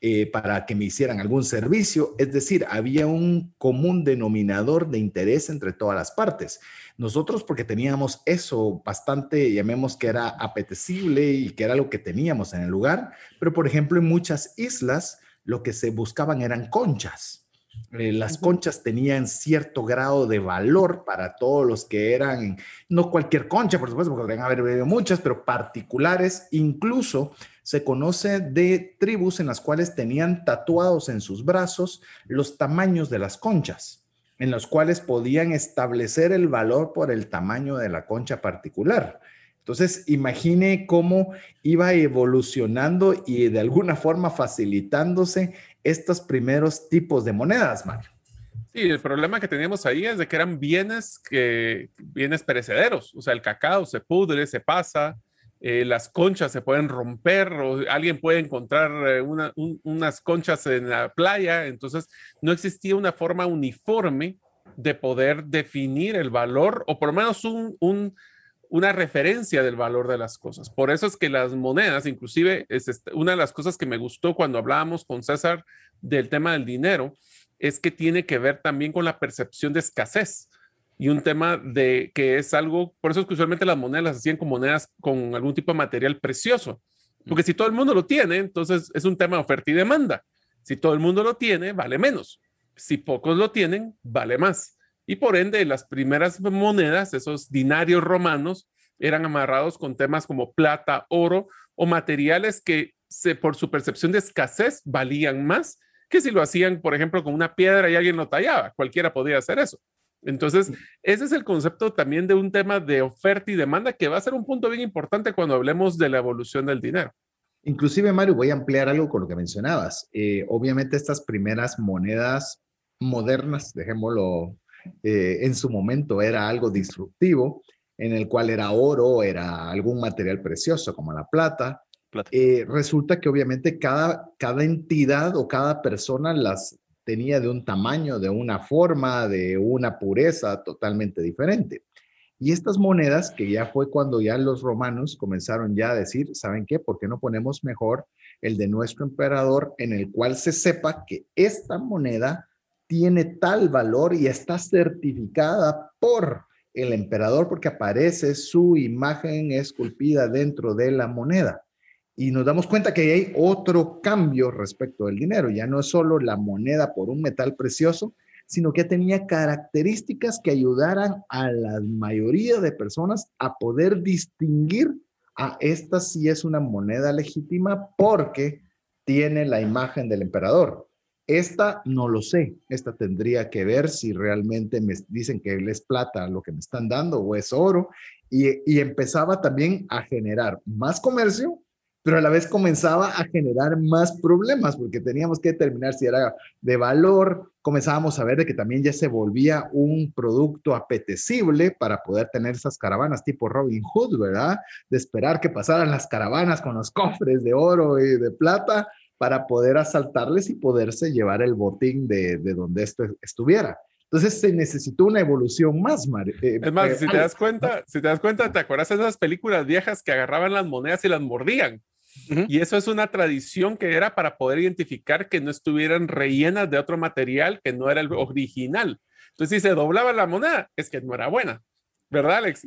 Speaker 1: eh, para que me hicieran algún servicio. Es decir, había un común denominador de interés entre todas las partes. Nosotros porque teníamos eso bastante, llamemos que era apetecible y que era lo que teníamos en el lugar, pero por ejemplo en muchas islas lo que se buscaban eran conchas. Eh, las conchas tenían cierto grado de valor para todos los que eran, no cualquier concha, por supuesto, porque podrían haber muchas, pero particulares. Incluso se conoce de tribus en las cuales tenían tatuados en sus brazos los tamaños de las conchas en los cuales podían establecer el valor por el tamaño de la concha particular. Entonces, imagine cómo iba evolucionando y de alguna forma facilitándose estos primeros tipos de monedas, Mario.
Speaker 3: Sí, el problema que teníamos ahí es de que eran bienes que bienes perecederos, o sea, el cacao se pudre, se pasa, eh, las conchas se pueden romper o alguien puede encontrar eh, unas conchas en la playa. Entonces, no existía una forma uniforme de poder definir el valor o por lo menos una referencia del valor de las cosas. Por eso es que las monedas, inclusive, es una de las cosas que me gustó cuando hablábamos con César del tema del dinero, es que tiene que ver también con la percepción de escasez y un tema de que es algo, por eso es que usualmente las monedas las hacían con monedas con algún tipo de material precioso, porque si todo el mundo lo tiene, entonces es un tema de oferta y demanda. Si todo el mundo lo tiene, vale menos. Si pocos lo tienen, vale más. Y por ende, las primeras monedas, esos dinarios romanos, eran amarrados con temas como plata, oro o materiales que se, por su percepción de escasez valían más que si lo hacían, por ejemplo, con una piedra y alguien lo tallaba. Cualquiera podía hacer eso. Entonces, ese es el concepto también de un tema de oferta y demanda que va a ser un punto bien importante cuando hablemos de la evolución del dinero.
Speaker 1: Inclusive, Mario, voy a ampliar algo con lo que mencionabas. Eh, obviamente, estas primeras monedas modernas, dejémoslo, eh, en su momento era algo disruptivo, en el cual era oro, era algún material precioso como la plata. Eh, resulta que obviamente cada, cada entidad o cada persona las tenía de un tamaño, de una forma, de una pureza totalmente diferente. Y estas monedas, que ya fue cuando ya los romanos comenzaron ya a decir, ¿saben qué? ¿Por qué no ponemos mejor el de nuestro emperador en el cual se sepa que esta moneda tiene tal valor y está certificada por el emperador porque aparece su imagen esculpida dentro de la moneda? Y nos damos cuenta que hay otro cambio respecto del dinero. Ya no es solo la moneda por un metal precioso, sino que tenía características que ayudaran a la mayoría de personas a poder distinguir a esta si es una moneda legítima porque tiene la imagen del emperador. Esta no lo sé, esta tendría que ver si realmente me dicen que es plata lo que me están dando o es oro. Y empezaba también a generar más comercio pero a la vez comenzaba a generar más problemas porque teníamos que determinar si era de valor, comenzábamos a ver de que también ya se volvía un producto apetecible para poder tener esas caravanas tipo Robin Hood, ¿verdad? De esperar que pasaran las caravanas con los (laughs) cofres de oro y de plata para poder asaltarles y poderse llevar el botín de, de donde esto estuviera. Entonces se necesitó una evolución más.
Speaker 3: Eh, es más, eh, si te das cuenta, si te das cuenta, ¿te acuerdas de esas películas viejas que agarraban las monedas y las mordían? Y eso es una tradición que era para poder identificar que no estuvieran rellenas de otro material que no era el original. Entonces, si se doblaba la moneda, es que no era buena. ¿Verdad, Alex?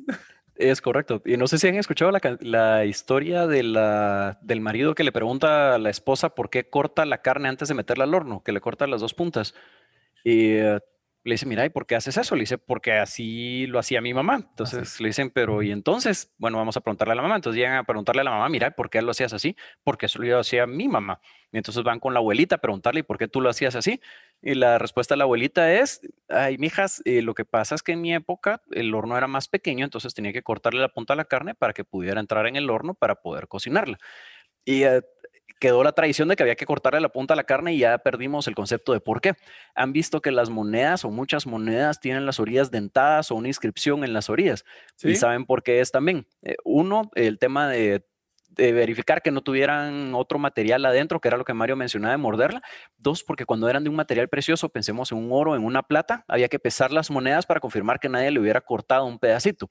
Speaker 4: Es correcto. Y no sé si han escuchado la, historia de la, del marido que le pregunta a la esposa por qué corta la carne antes de meterla al horno, que le corta las dos puntas. Y eh, le dice, mira, ¿y por qué haces eso? Le dice, porque así lo hacía mi mamá. Entonces le dicen, pero ¿y entonces? Bueno, vamos a preguntarle a la mamá. Entonces llegan a preguntarle a la mamá, mira, ¿por qué lo hacías así? Porque eso lo hacía mi mamá. Y entonces van con la abuelita a preguntarle, ¿y por qué tú lo hacías así? Y la respuesta de la abuelita es, ay, mijas, eh, lo que pasa es que en mi época el horno era más pequeño, entonces tenía que cortarle la punta a la carne para que pudiera entrar en el horno para poder cocinarla. Y eh, quedó la tradición de que había que cortarle la punta a la carne y ya perdimos el concepto de por qué. Han visto que las monedas o muchas monedas tienen las orillas dentadas o una inscripción en las orillas. Y saben por qué es también. Eh, uno, el tema de, verificar que no tuvieran otro material adentro, que era lo que Mario mencionaba de morderla. Dos, porque cuando eran de un material precioso, pensemos en un oro, en una plata, había que pesar las monedas para confirmar que nadie le hubiera cortado un pedacito.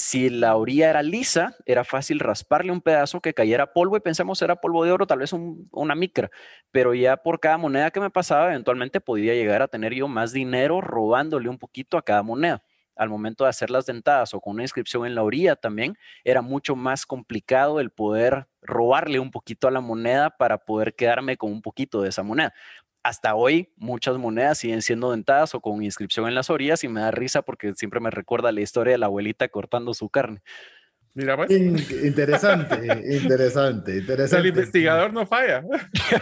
Speaker 4: Si la orilla era lisa, era fácil rasparle un pedazo que cayera polvo y pensamos era polvo de oro, tal vez una micra, pero ya por cada moneda que me pasaba, eventualmente podía llegar a tener yo más dinero robándole un poquito a cada moneda. Al momento de hacer las dentadas o con una inscripción en la orilla también, era mucho más complicado el poder robarle un poquito a la moneda para poder quedarme con un poquito de esa moneda hasta hoy muchas monedas siguen siendo dentadas o con inscripción en las orillas y me da risa porque siempre me recuerda la historia de la abuelita cortando su carne.
Speaker 1: Mira, pues. Interesante, interesante, interesante.
Speaker 3: El investigador no falla.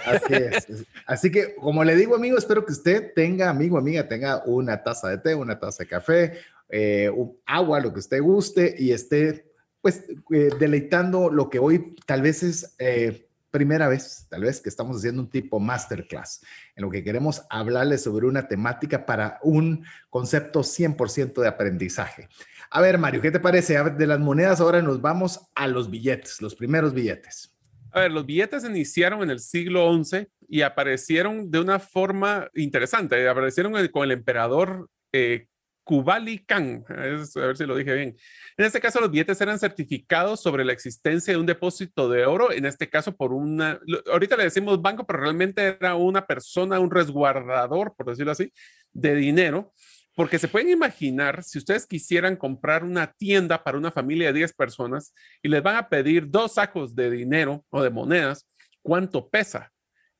Speaker 1: Así es. Así que, como le digo, amigo, espero que usted tenga, amigo, amiga, tenga una taza de té, una taza de café, eh, agua, lo que usted guste y esté, pues, eh, deleitando lo que hoy tal vez es eh, primera vez, tal vez, que estamos haciendo un tipo masterclass, en lo que queremos hablarles sobre una temática para un concepto 100% de aprendizaje. A ver, Mario, ¿qué te parece? de las monedas ahora nos vamos a los billetes, los primeros billetes.
Speaker 3: A ver, los billetes iniciaron en el siglo XI y aparecieron de una forma interesante. Aparecieron con el emperador eh, Kubali a ver si lo dije bien. En este caso, los billetes eran certificados sobre la existencia de un depósito de oro, en este caso por una, ahorita le decimos banco, pero realmente era una persona, un resguardador, por decirlo así, de dinero. Porque se pueden imaginar, si ustedes quisieran comprar una tienda para una familia de 10 personas y les van a pedir dos sacos de dinero o de monedas, ¿cuánto pesa?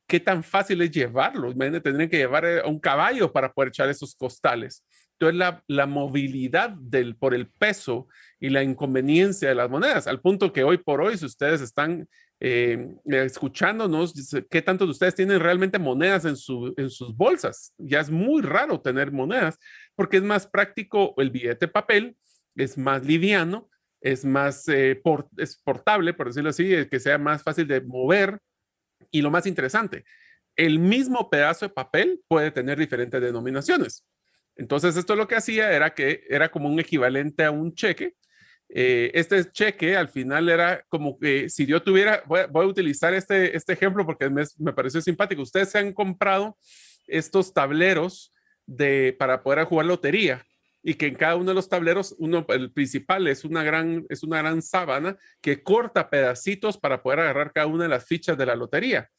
Speaker 3: ¿Qué tan fácil es llevarlo? Imagínate, tendrían que llevar a un caballo para poder echar esos costales. Entonces, la, movilidad del, por el peso y la inconveniencia de las monedas, al punto que hoy por hoy, si ustedes están eh, escuchándonos, ¿qué tantos de ustedes tienen realmente monedas en, en sus bolsas? Ya es muy raro tener monedas porque es más práctico el billete papel, es más liviano, es más eh, es portable, por decirlo así, que sea más fácil de mover. Y lo más interesante, el mismo pedazo de papel puede tener diferentes denominaciones. Entonces, esto lo que hacía era que era como un equivalente a un cheque. Eh, este cheque al final era como que si yo tuviera, voy, a utilizar este, este ejemplo porque me, me, pareció simpático. Ustedes se han comprado estos tableros de, para poder jugar lotería y que en cada uno de los tableros, uno, el principal es una gran, es una gran sábana que corta pedacitos para poder agarrar cada una de las fichas de la lotería.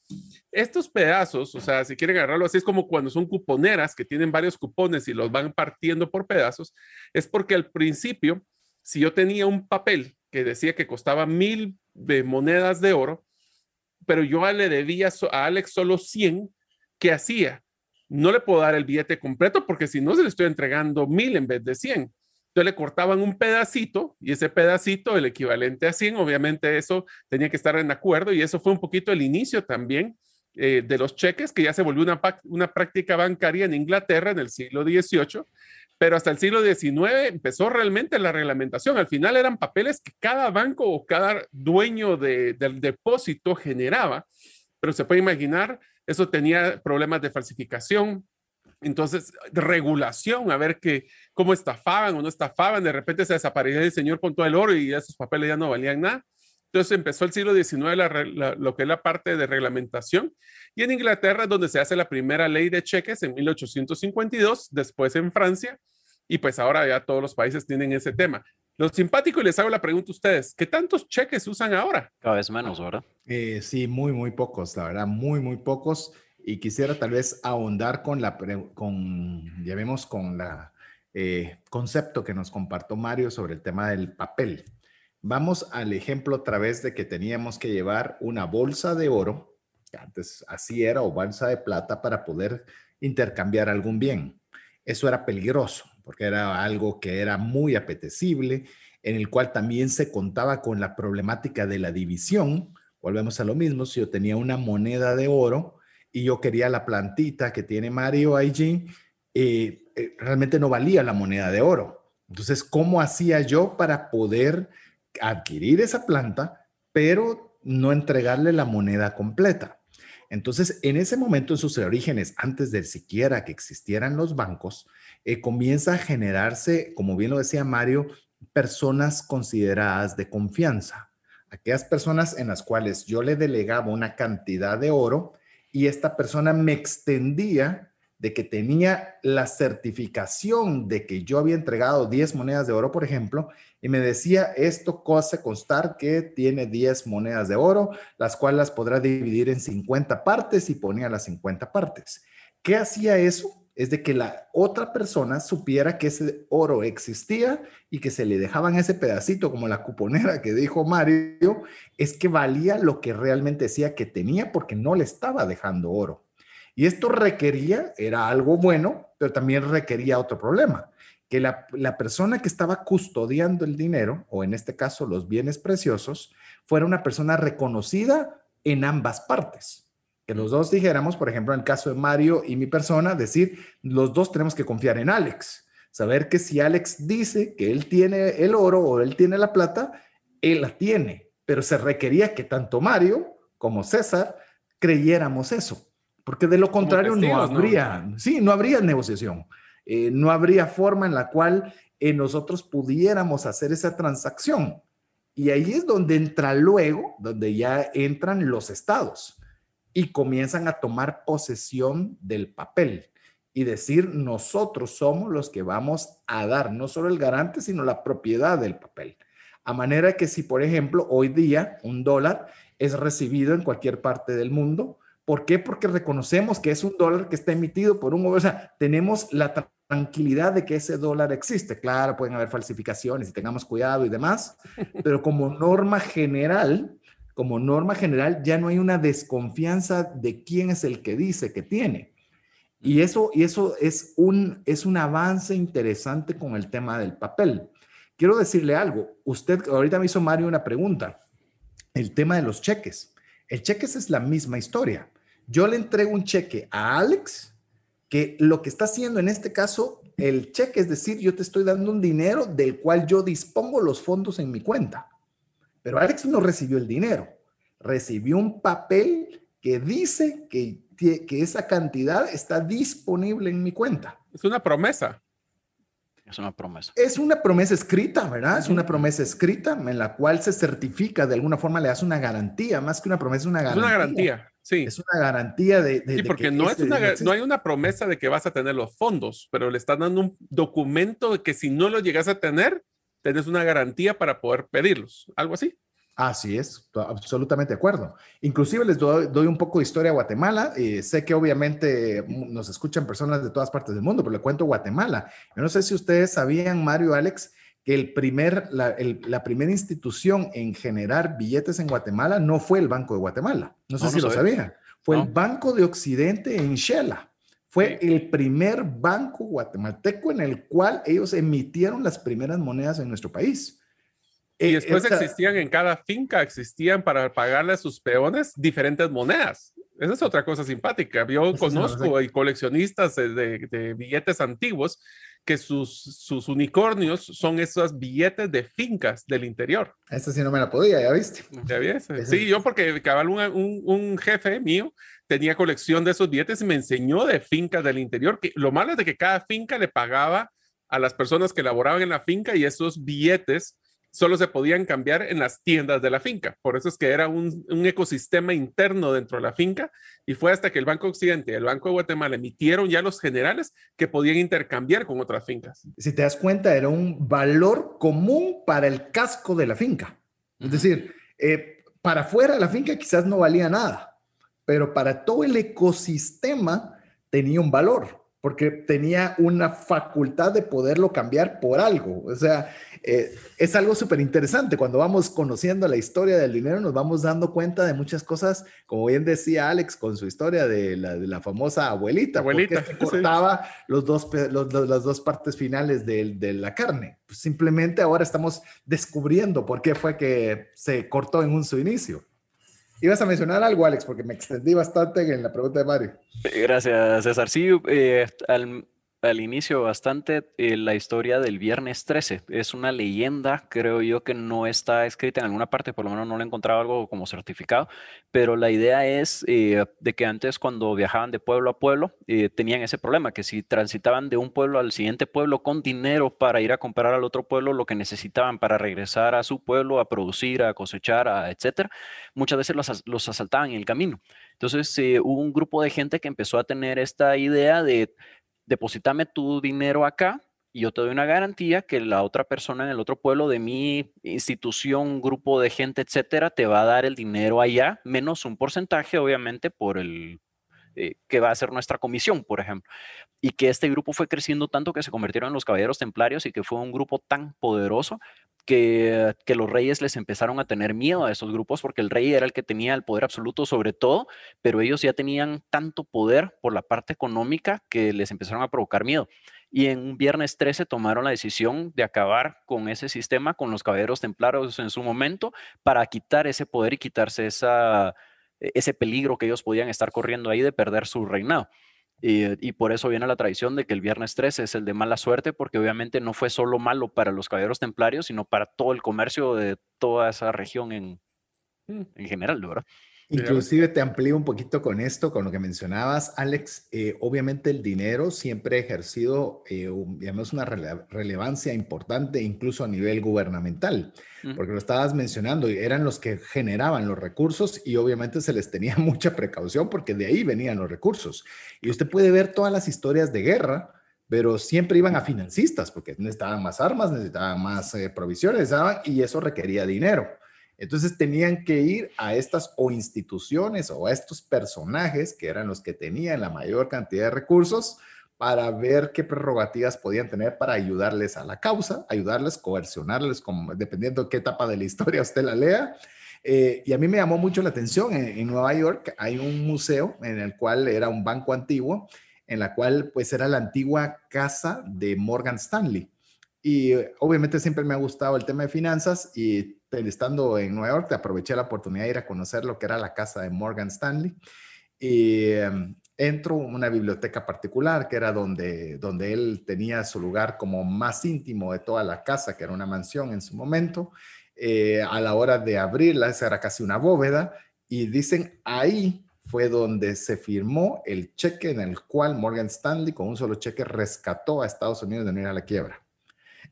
Speaker 3: Estos pedazos, o sea, si quieren agarrarlo así, es como cuando son cuponeras que tienen varios cupones y los van partiendo por pedazos, es porque al principio, si yo tenía un papel que decía que costaba mil de monedas de oro, pero yo le debía a Alex solo 100, ¿qué hacía? No le puedo dar el billete completo porque si no se le estoy entregando mil en vez de 100. Entonces le cortaban un pedacito y ese pedacito, el equivalente a 100, obviamente eso tenía que estar en acuerdo y eso fue un poquito el inicio también eh, de los cheques, que ya se volvió una práctica bancaria en Inglaterra en el siglo XVIII, pero hasta el siglo XIX empezó realmente la reglamentación. Al final eran papeles que cada banco o cada dueño del depósito generaba, pero se puede imaginar, eso tenía problemas de falsificación, entonces, regulación, a ver que, cómo estafaban o no estafaban, de repente se desaparecía el señor con todo el oro y esos papeles ya no valían nada. Entonces empezó el siglo XIX lo que es la parte de reglamentación y en Inglaterra donde se hace la primera ley de cheques en 1852, después en Francia y pues ahora ya todos los países tienen ese tema. Lo simpático y les hago la pregunta a ustedes, ¿qué tantos cheques usan ahora?
Speaker 4: Cada vez menos, ¿verdad?
Speaker 1: Eh, sí, muy, muy pocos, la verdad, muy, muy pocos. Y quisiera tal vez ahondar con la, con, ya vemos, con la eh, concepto que nos compartió Mario sobre el tema del papel. Vamos al ejemplo otra vez de que teníamos que llevar una bolsa de oro, que antes así era, o bolsa de plata para poder intercambiar algún bien. Eso era peligroso porque era algo que era muy apetecible, en el cual también se contaba con la problemática de la división. Volvemos a lo mismo, si yo tenía una moneda de oro y yo quería la plantita que tiene Mario allí, eh, eh, realmente no valía la moneda de oro. Entonces, ¿cómo hacía yo para poder adquirir esa planta, pero no entregarle la moneda completa. Entonces, en ese momento, en sus orígenes, antes de siquiera que existieran los bancos, eh, comienza a generarse, como bien lo decía Mario, personas consideradas de confianza. Aquellas personas en las cuales yo le delegaba una cantidad de oro y esta persona me extendía de que tenía la certificación de que yo había entregado 10 monedas de oro, por ejemplo, y me decía, esto cosa constar que tiene 10 monedas de oro, las cuales las podrá dividir en 50 partes y ponía las 50 partes. ¿Qué hacía eso? Es de que la otra persona supiera que ese oro existía y que se le dejaban ese pedacito, como la cuponera que dijo Mario, es que valía lo que realmente decía que tenía porque no le estaba dejando oro. Y esto requería, era algo bueno, pero también requería otro problema, que la, persona que estaba custodiando el dinero, o en este caso los bienes preciosos, fuera una persona reconocida en ambas partes. Que los dos dijéramos, por ejemplo, en el caso de Mario y mi persona, decir, los dos tenemos que confiar en Alex. Saber que si Alex dice que él tiene el oro o él tiene la plata, él la tiene. Pero se requería que tanto Mario como César creyéramos eso. Porque de lo contrario no habría, sí, no habría negociación. Eh, no habría forma en la cual eh, nosotros pudiéramos hacer esa transacción. Y ahí es donde entra luego, donde ya entran los estados y comienzan a tomar posesión del papel y decir, nosotros somos los que vamos a dar no solo el garante, sino la propiedad del papel. A manera que si, por ejemplo, hoy día un dólar es recibido en cualquier parte del mundo, ¿Por qué? Porque reconocemos que es un dólar que está emitido por un o sea, tenemos la tranquilidad de que ese dólar existe. Claro, pueden haber falsificaciones y tengamos cuidado y demás, (laughs) pero como norma general, como norma general, ya no hay una desconfianza de quién es el que dice que tiene. Y eso, y eso es, un, es un avance interesante con el tema del papel. Quiero decirle algo. Usted, ahorita me hizo Mario una pregunta. El tema de los cheques. El cheques es la misma historia yo le entrego un cheque a Alex, que lo que está haciendo en este caso, el cheque, es decir, yo te estoy dando un dinero del cual yo dispongo los fondos en mi cuenta. Pero Alex no recibió el dinero, recibió un papel que dice que, que esa cantidad está disponible en mi cuenta.
Speaker 3: Es una promesa.
Speaker 4: Es una promesa.
Speaker 1: Es una promesa escrita, ¿verdad? Es una promesa escrita en la cual se certifica, de alguna forma le hace una garantía, más que una promesa, una garantía.
Speaker 3: Es una garantía, sí.
Speaker 1: Es una garantía de... sí,
Speaker 3: porque no, es una, no hay una promesa de que vas a tener los fondos, pero le están dando un documento de que si no lo llegas a tener, tienes una garantía para poder pedirlos, algo así.
Speaker 1: Así es, absolutamente de acuerdo. Inclusive les doy, un poco de historia a Guatemala. Eh, sé que obviamente nos escuchan personas de todas partes del mundo, pero le cuento Guatemala. Yo no sé si ustedes sabían, Mario, Alex, que el primer, la, primera institución en generar billetes en Guatemala no fue el Banco de Guatemala. No sé si lo sabían. Fue el Banco de Occidente en Shela. Fue el primer banco guatemalteco en el cual ellos emitieron las primeras monedas en nuestro país.
Speaker 3: Y después existían en cada finca, existían para pagarle a sus peones diferentes monedas. Esa es otra cosa simpática. Yo conozco y coleccionistas de, billetes antiguos que sus, sus unicornios son esos billetes de fincas del interior.
Speaker 1: Esta sí no me la podía, ya viste.
Speaker 3: Ya viste. Sí, yo porque cabal un, un, jefe mío tenía colección de esos billetes y me enseñó de fincas del interior. Que lo malo es de que cada finca le pagaba a las personas que laboraban en la finca y esos billetes solo se podían cambiar en las tiendas de la finca. Por eso es que era un, ecosistema interno dentro de la finca y fue hasta que el Banco Occidente y el Banco de Guatemala emitieron ya los generales que podían intercambiar con otras fincas.
Speaker 1: Si te das cuenta, era un valor común para el casco de la finca. Es decir, eh, para afuera de la finca quizás no valía nada, pero para todo el ecosistema tenía un valor porque tenía una facultad de poderlo cambiar por algo. O sea, eh, es algo súper interesante. Cuando vamos conociendo la historia del dinero, nos vamos dando cuenta de muchas cosas, como bien decía Alex con su historia de la, de la famosa abuelita.
Speaker 3: Abuelita.
Speaker 1: Que cortaba los dos, las dos partes finales de, de la carne. Pues simplemente ahora estamos descubriendo por qué fue que se cortó en un su inicio. Ibas a mencionar algo, Alex, porque me extendí bastante en la pregunta de Mario.
Speaker 4: Gracias, César. Sí, eh, al, al inicio bastante eh, la historia del viernes 13. Es una leyenda, creo yo que no está escrita en alguna parte, por lo menos no le he encontrado algo como certificado, pero la idea es eh, de que antes cuando viajaban de pueblo a pueblo eh, tenían ese problema, que si transitaban de un pueblo al siguiente pueblo con dinero para ir a comprar al otro pueblo lo que necesitaban para regresar a su pueblo, a producir, a cosechar, a etcétera, muchas veces los, los asaltaban en el camino. Entonces hubo un grupo de gente que empezó a tener esta idea de deposítame tu dinero acá y yo te doy una garantía que la otra persona en el otro pueblo de mi institución, grupo de gente, etcétera, te va a dar el dinero allá, menos un porcentaje, obviamente, por el eh, que va a ser nuestra comisión, por ejemplo. Y que este grupo fue creciendo tanto que se convirtieron en los caballeros templarios y que fue un grupo tan poderoso que, los reyes les empezaron a tener miedo a esos grupos porque el rey era el que tenía el poder absoluto sobre todo, pero ellos ya tenían tanto poder por la parte económica que les empezaron a provocar miedo. Y en un viernes 13 tomaron la decisión de acabar con ese sistema, con los caballeros templarios en su momento, para quitar ese poder y quitarse esa, ese peligro que ellos podían estar corriendo ahí de perder su reinado. Y, por eso viene la tradición de que el viernes 13 es el de mala suerte, porque obviamente no fue solo malo para los caballeros templarios, sino para todo el comercio de toda esa región en, mm. en general, ¿verdad?
Speaker 1: Inclusive te amplío un poquito con esto, con lo que mencionabas, Alex. Eh, obviamente el dinero siempre ha ejercido, eh, digamos, una relevancia importante incluso a nivel gubernamental, porque lo estabas mencionando, eran los que generaban los recursos y obviamente se les tenía (laughs) mucha precaución porque de ahí venían los recursos. Y usted puede ver todas las historias de guerra, pero siempre iban a financistas porque necesitaban más armas, necesitaban más eh, provisiones y eso requería dinero. Entonces tenían que ir a estas o instituciones o a estos personajes que eran los que tenían la mayor cantidad de recursos para ver qué prerrogativas podían tener para ayudarles a la causa, ayudarles, coercionarles, dependiendo de qué etapa de la (laughs) historia usted la lea. Eh, y a mí me llamó mucho la atención, en, en, Nueva York hay un museo en el cual era un banco antiguo, en la cual pues era la antigua casa de Morgan Stanley. Y eh, obviamente siempre me ha gustado el tema de finanzas y estando en Nueva York, aproveché la oportunidad de ir a conocer lo que era la casa de Morgan Stanley. Y em, entro a una biblioteca particular, que era donde, donde él tenía su lugar como más íntimo de toda la casa, que era una mansión en su momento. Eh, a la hora de abrirla, esa era casi una bóveda, y dicen ahí fue donde se firmó el cheque en el cual Morgan Stanley con un solo cheque rescató a Estados Unidos de no ir a la quiebra.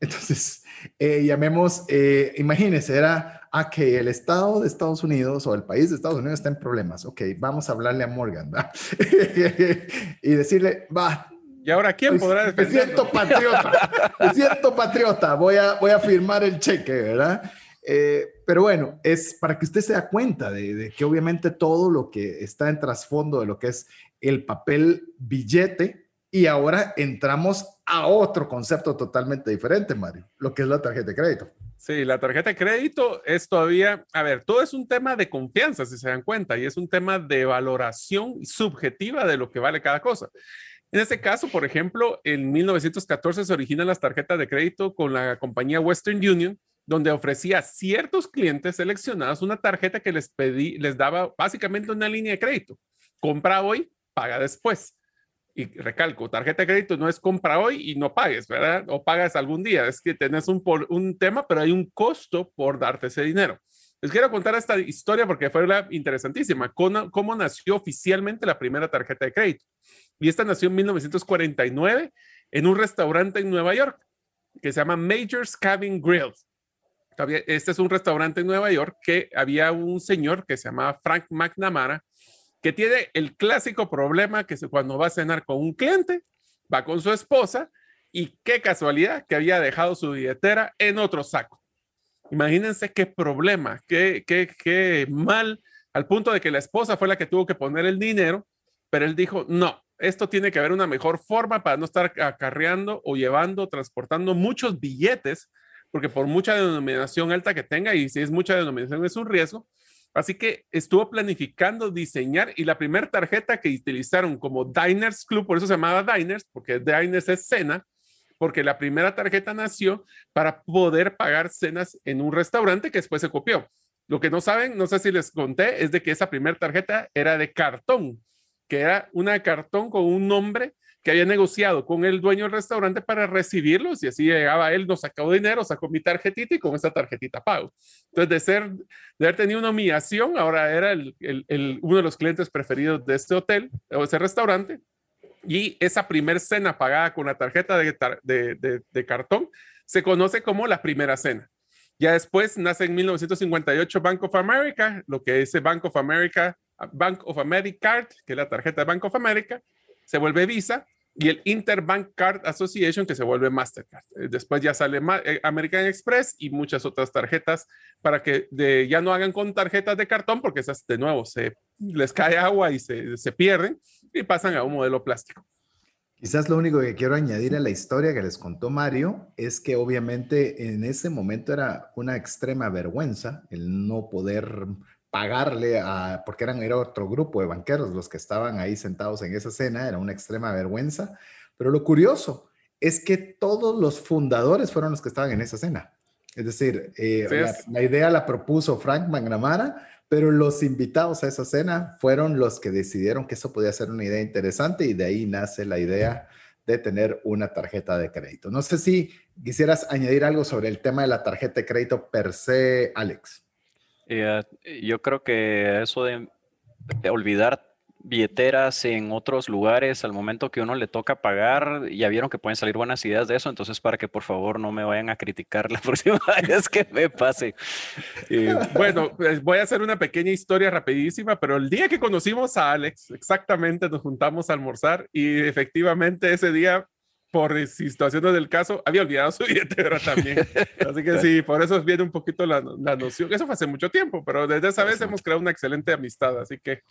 Speaker 1: Entonces, eh, llamemos, eh, imagínense, era a que el Estado de Estados Unidos o el país de Estados Unidos está en problemas. Ok, vamos a hablarle a Morgan (laughs) y decirle, va.
Speaker 3: ¿Y ahora quién podrá defenderlo?
Speaker 1: Me siento patriota, me siento patriota, voy a, voy a firmar el cheque, ¿verdad? Eh, pero bueno, es para que usted se da cuenta de, de, que obviamente todo lo que está en trasfondo de lo que es el papel billete y ahora entramos a otro concepto totalmente diferente, Mario, lo que es la tarjeta de crédito.
Speaker 3: Sí, la tarjeta de crédito es todavía, a ver, todo es un tema de confianza, si se dan cuenta, y es un tema de valoración subjetiva de lo que vale cada cosa. En este caso, por ejemplo, en 1914 se originan las tarjetas de crédito con la compañía Western Union donde ofrecía a ciertos clientes seleccionados una tarjeta que les pedí, les daba básicamente una línea de crédito. Compra hoy, paga después. Y recalco, tarjeta de crédito no es compra hoy y no pagues, ¿verdad? O pagas algún día. Es que tenés un, un tema, pero hay un costo por darte ese dinero. Les quiero contar esta historia porque fue interesantísima. Cómo, cómo nació oficialmente la primera tarjeta de crédito. Y esta nació en 1949 en un restaurante en Nueva York que se llama Major's Cabin Grill. Este es un restaurante en Nueva York que había un señor que se llamaba Frank McNamara, que tiene el clásico problema que cuando va a cenar con un cliente, va con su esposa y qué casualidad que había dejado su billetera en otro saco. Imagínense qué problema, qué, qué, qué mal, al punto de que la esposa fue la que tuvo que poner el dinero, pero él dijo, no, esto tiene que haber una mejor forma para no estar acarreando o llevando, transportando muchos billetes, porque por mucha denominación alta que tenga, y si es mucha denominación es un riesgo, Así que estuvo planificando diseñar y la primera tarjeta que utilizaron como Diners Club, por eso se llamaba Diners, porque Diners es cena, porque la primera tarjeta nació para poder pagar cenas en un restaurante que después se copió. Lo que no saben, no sé si les conté, es de que esa primera tarjeta era de cartón, que era una cartón con un nombre que había negociado con el dueño del restaurante para recibirlos y así llegaba él, nos sacó dinero, sacó mi tarjetita y con esa tarjetita pago. Entonces, de ser, de haber tenido una humillación, ahora era el, el, uno de los clientes preferidos de este hotel o ese restaurante. Y esa primer cena pagada con la tarjeta de, de, de, cartón se conoce como la primera cena. Ya después nace en 1958 Bank of America, lo que es Bank of America, Bank of America Card, que es la tarjeta de Bank of America, se vuelve Visa y el Interbank Card Association que se vuelve Mastercard. Eh, después ya sale eh, American Express y muchas otras tarjetas para que ya no hagan con tarjetas de cartón porque esas de nuevo se les cae agua y se, se pierden y pasan a un modelo plástico.
Speaker 1: Quizás lo único que quiero añadir a la historia que les contó Mario es que obviamente en ese momento era una extrema vergüenza el no poder pagarle a, porque eran, era otro grupo de banqueros los que estaban ahí sentados en esa cena, era una extrema vergüenza, pero lo curioso es que todos los fundadores fueron los que estaban en esa cena. Es decir, eh, la, idea la propuso Frank McNamara, pero los invitados a esa cena fueron los que decidieron que eso podía ser una idea interesante y de ahí nace la idea de tener una tarjeta de crédito. No sé si quisieras añadir algo sobre el tema de la tarjeta de crédito per se, Alex.
Speaker 4: Eh, yo creo que eso de, olvidar billeteras en otros lugares al momento que uno le toca pagar, ya vieron que pueden salir buenas ideas de eso, entonces para que por favor no me vayan a criticar (laughs) la próxima vez que me pase.
Speaker 3: Bueno, pues voy a hacer una pequeña historia rapidísima, pero el día que conocimos a Alex, exactamente nos juntamos a almorzar y efectivamente ese día por situaciones del caso, había olvidado su (laughs) billetera también. Así que sí, por eso viene un poquito la, la, noción. Eso fue hace mucho tiempo, pero desde esa vez hemos creado una excelente amistad. Así que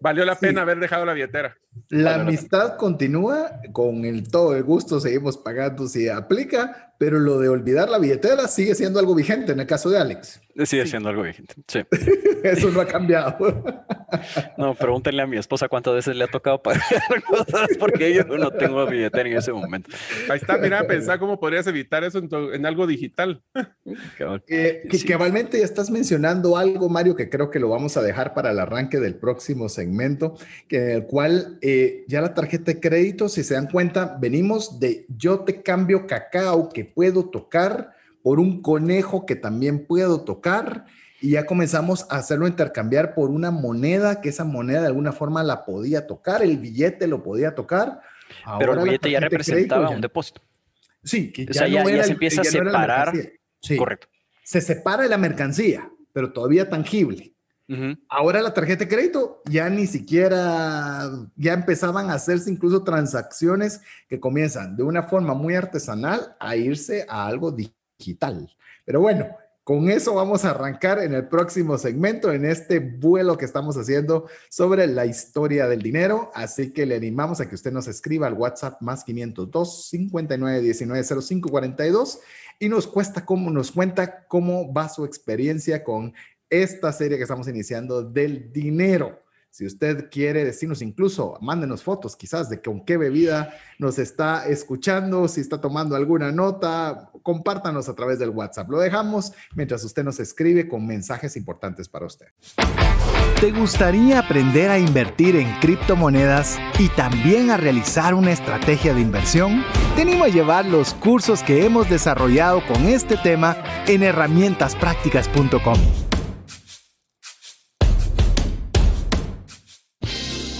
Speaker 3: valió la pena haber dejado la billetera.
Speaker 1: La amistad continúa, con el todo el gusto seguimos pagando si aplica, pero lo de olvidar la billetera sigue siendo algo vigente en el caso de Alex.
Speaker 4: Sigue siendo algo vigente, sí. (laughs)
Speaker 1: Eso no ha cambiado. (laughs)
Speaker 4: no, pregúntenle a mi esposa cuántas veces le ha tocado pagar (laughs) cosas porque yo no tengo billetera en ese momento.
Speaker 3: Ahí está, mira, pensar cómo podrías evitar eso en, algo digital.
Speaker 1: Eh, que cabalmente estás mencionando algo, Mario, que creo que lo vamos a dejar para el arranque del próximo segmento, que en el cual eh, ya la tarjeta de crédito, si se dan cuenta, venimos de yo te cambio cacao que puedo tocar por un conejo que también puedo tocar y ya comenzamos a hacerlo intercambiar por una moneda que esa moneda de alguna forma la podía tocar, el billete lo podía tocar.
Speaker 4: Pero el billete ya representaba un depósito.
Speaker 1: Sí, que
Speaker 4: ya, ya, se empieza a separar.
Speaker 1: Correcto. Se separa de la mercancía, pero todavía tangible. Ahora la tarjeta de crédito ya ni siquiera, ya empezaban a hacerse incluso transacciones que comienzan de una forma muy artesanal a irse a algo digital. Pero bueno, con eso vamos a arrancar en el próximo segmento, en este vuelo que estamos haciendo sobre la historia del dinero. Así que le animamos a que usted nos escriba al WhatsApp más 502 59 19 05 42 y nos, cuesta cómo, nos cuenta cómo va su experiencia con esta serie que estamos iniciando del dinero. Si usted quiere decirnos incluso, mándenos fotos quizás de con qué bebida nos está escuchando, si está tomando alguna nota, compártanos a través del WhatsApp. Lo dejamos mientras usted nos escribe con mensajes importantes para usted.
Speaker 5: ¿Te gustaría aprender a invertir en criptomonedas y también a realizar una estrategia de inversión? Te animo a llevar los cursos que hemos desarrollado con este tema en herramientasprácticas.com.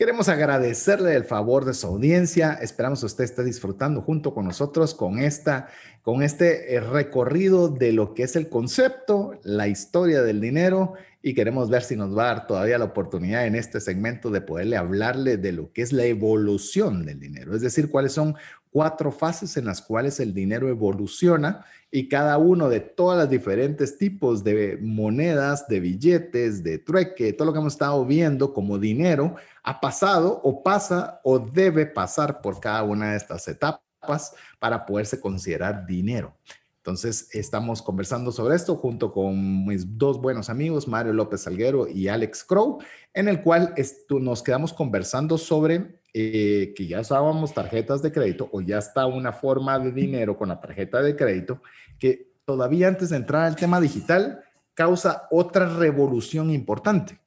Speaker 1: Queremos agradecerle el favor de su audiencia. Esperamos que usted esté disfrutando junto con nosotros con, esta, con este eh, recorrido de lo que es el concepto, la historia del dinero y queremos ver si nos va a dar todavía la oportunidad en este segmento de poderle hablarle de lo que es la evolución del dinero, es decir, cuáles son cuatro fases en las cuales el dinero evoluciona y cada uno de todas las diferentes tipos de monedas, de billetes, de trueque, todo lo que hemos estado viendo como dinero, ha pasado o pasa o debe pasar por cada una de estas etapas para poderse considerar dinero. Entonces, estamos conversando sobre esto junto con mis dos buenos amigos, Mario López Salguero y Alex Crow, en el cual nos quedamos conversando sobre eh, que ya usábamos tarjetas de crédito o ya está una forma de dinero con la tarjeta de crédito que todavía antes de entrar al tema digital causa otra revolución importante.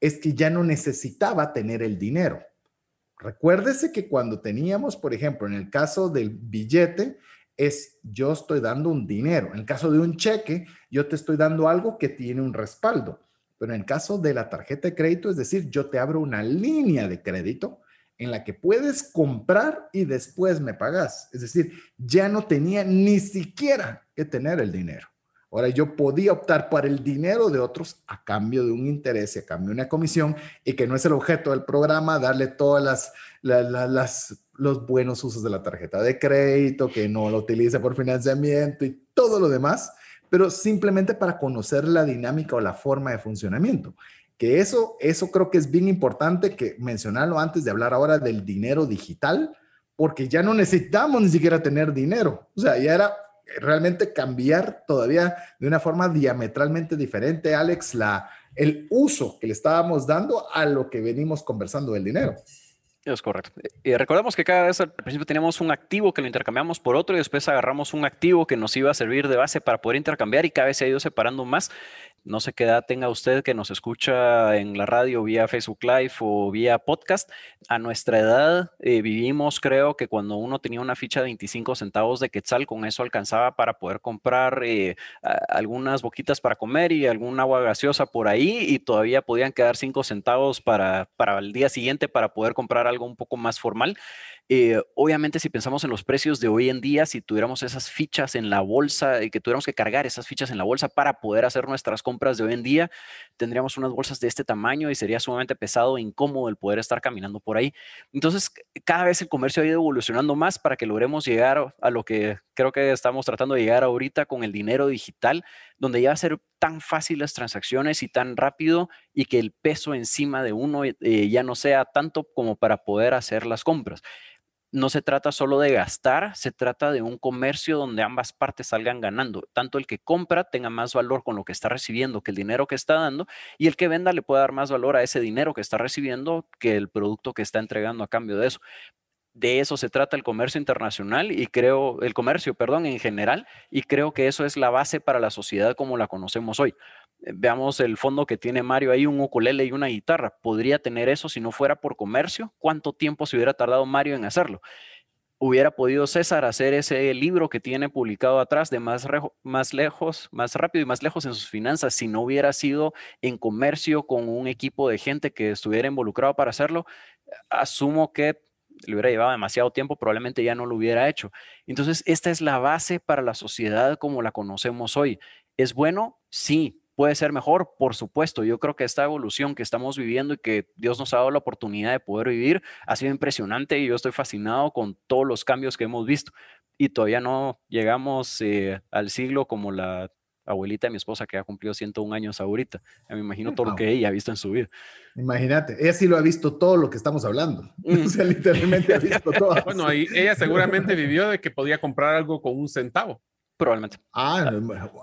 Speaker 1: Es que ya no necesitaba tener el dinero. Recuérdese que cuando teníamos, por ejemplo, en el caso del billete, es yo estoy dando un dinero. En el caso de un cheque, yo te estoy dando algo que tiene un respaldo. Pero en el caso de la tarjeta de crédito, es decir, yo te abro una línea de crédito en la que puedes comprar y después me pagas. Es decir, ya no tenía ni siquiera que tener el dinero. Ahora yo podía optar por el dinero de otros a cambio de un interés a cambio de una comisión y que no es el objeto del programa darle todas las los buenos usos de la tarjeta de crédito, que no lo utilice por financiamiento y todo lo demás, pero simplemente para conocer la dinámica o la forma de funcionamiento. Que eso, eso creo que es bien importante que mencionarlo antes de hablar ahora del dinero digital, porque ya no necesitamos ni siquiera tener dinero. O sea, ya era realmente cambiar todavía de una forma diametralmente diferente, Alex, la, el uso que le estábamos dando a lo que venimos conversando del dinero.
Speaker 4: Es correcto. Y recordemos que cada vez al principio teníamos un activo que lo intercambiamos por otro y después agarramos un activo que nos iba a servir de base para poder intercambiar y cada vez se ha ido separando más. No sé qué edad tenga usted que nos escucha en la radio vía Facebook Live o vía podcast. A nuestra edad eh, vivimos, creo que cuando uno tenía una ficha de 25 centavos de quetzal, con eso alcanzaba para poder comprar eh, algunas boquitas para comer y algún agua gaseosa por ahí y todavía podían quedar 5 centavos para, para el día siguiente para poder comprar algo un poco más formal. Eh, obviamente, si pensamos en los precios de hoy en día, si tuviéramos esas fichas en la bolsa, y que tuviéramos que cargar esas fichas en la bolsa para poder hacer nuestras compras de hoy en día, tendríamos unas bolsas de este tamaño y sería sumamente pesado e incómodo el poder estar caminando por ahí. Entonces, cada vez el comercio ha ido evolucionando más para que logremos llegar a lo que creo que estamos tratando de llegar ahorita con el dinero digital, donde ya va a ser tan fácil las transacciones y tan rápido y que el peso encima de uno eh, ya no sea tanto como para poder hacer las compras no se trata solo de gastar, se trata de un comercio donde ambas partes salgan ganando. Tanto el que compra tenga más valor con lo que está recibiendo que el dinero que está dando y el que venda le pueda dar más valor a ese dinero que está recibiendo que el producto que está entregando a cambio de eso. De eso se trata el comercio internacional y creo, el comercio, perdón, en general, y creo que eso es la base para la sociedad como la conocemos hoy. Veamos el fondo que tiene Mario ahí, un ukulele y una guitarra. ¿Podría tener eso si no fuera por comercio? ¿Cuánto tiempo se hubiera tardado Mario en hacerlo? ¿Hubiera podido César hacer ese libro que tiene publicado atrás de más, más lejos, más rápido y más lejos en sus finanzas si no hubiera sido en comercio con un equipo de gente que estuviera involucrado para hacerlo? Asumo que le hubiera llevado demasiado tiempo, probablemente ya no lo hubiera hecho. Entonces, esta es la base para la sociedad como la conocemos hoy. ¿Es bueno? Sí, puede ser mejor, por supuesto. Yo creo que esta evolución que estamos viviendo y que Dios nos ha dado la oportunidad de poder vivir ha sido impresionante y yo estoy fascinado con todos los cambios que hemos visto. Y todavía no llegamos eh, al siglo como la abuelita de mi esposa que ha cumplido 101 años ahorita. me imagino todo lo que ella ha visto en su vida.
Speaker 1: Imagínate, ella sí lo ha visto todo lo que estamos hablando. (laughs) O sea, literalmente ha visto todo.
Speaker 3: bueno, ella seguramente vivió de que podía comprar algo con un centavo.
Speaker 4: Probablemente.
Speaker 1: Ah,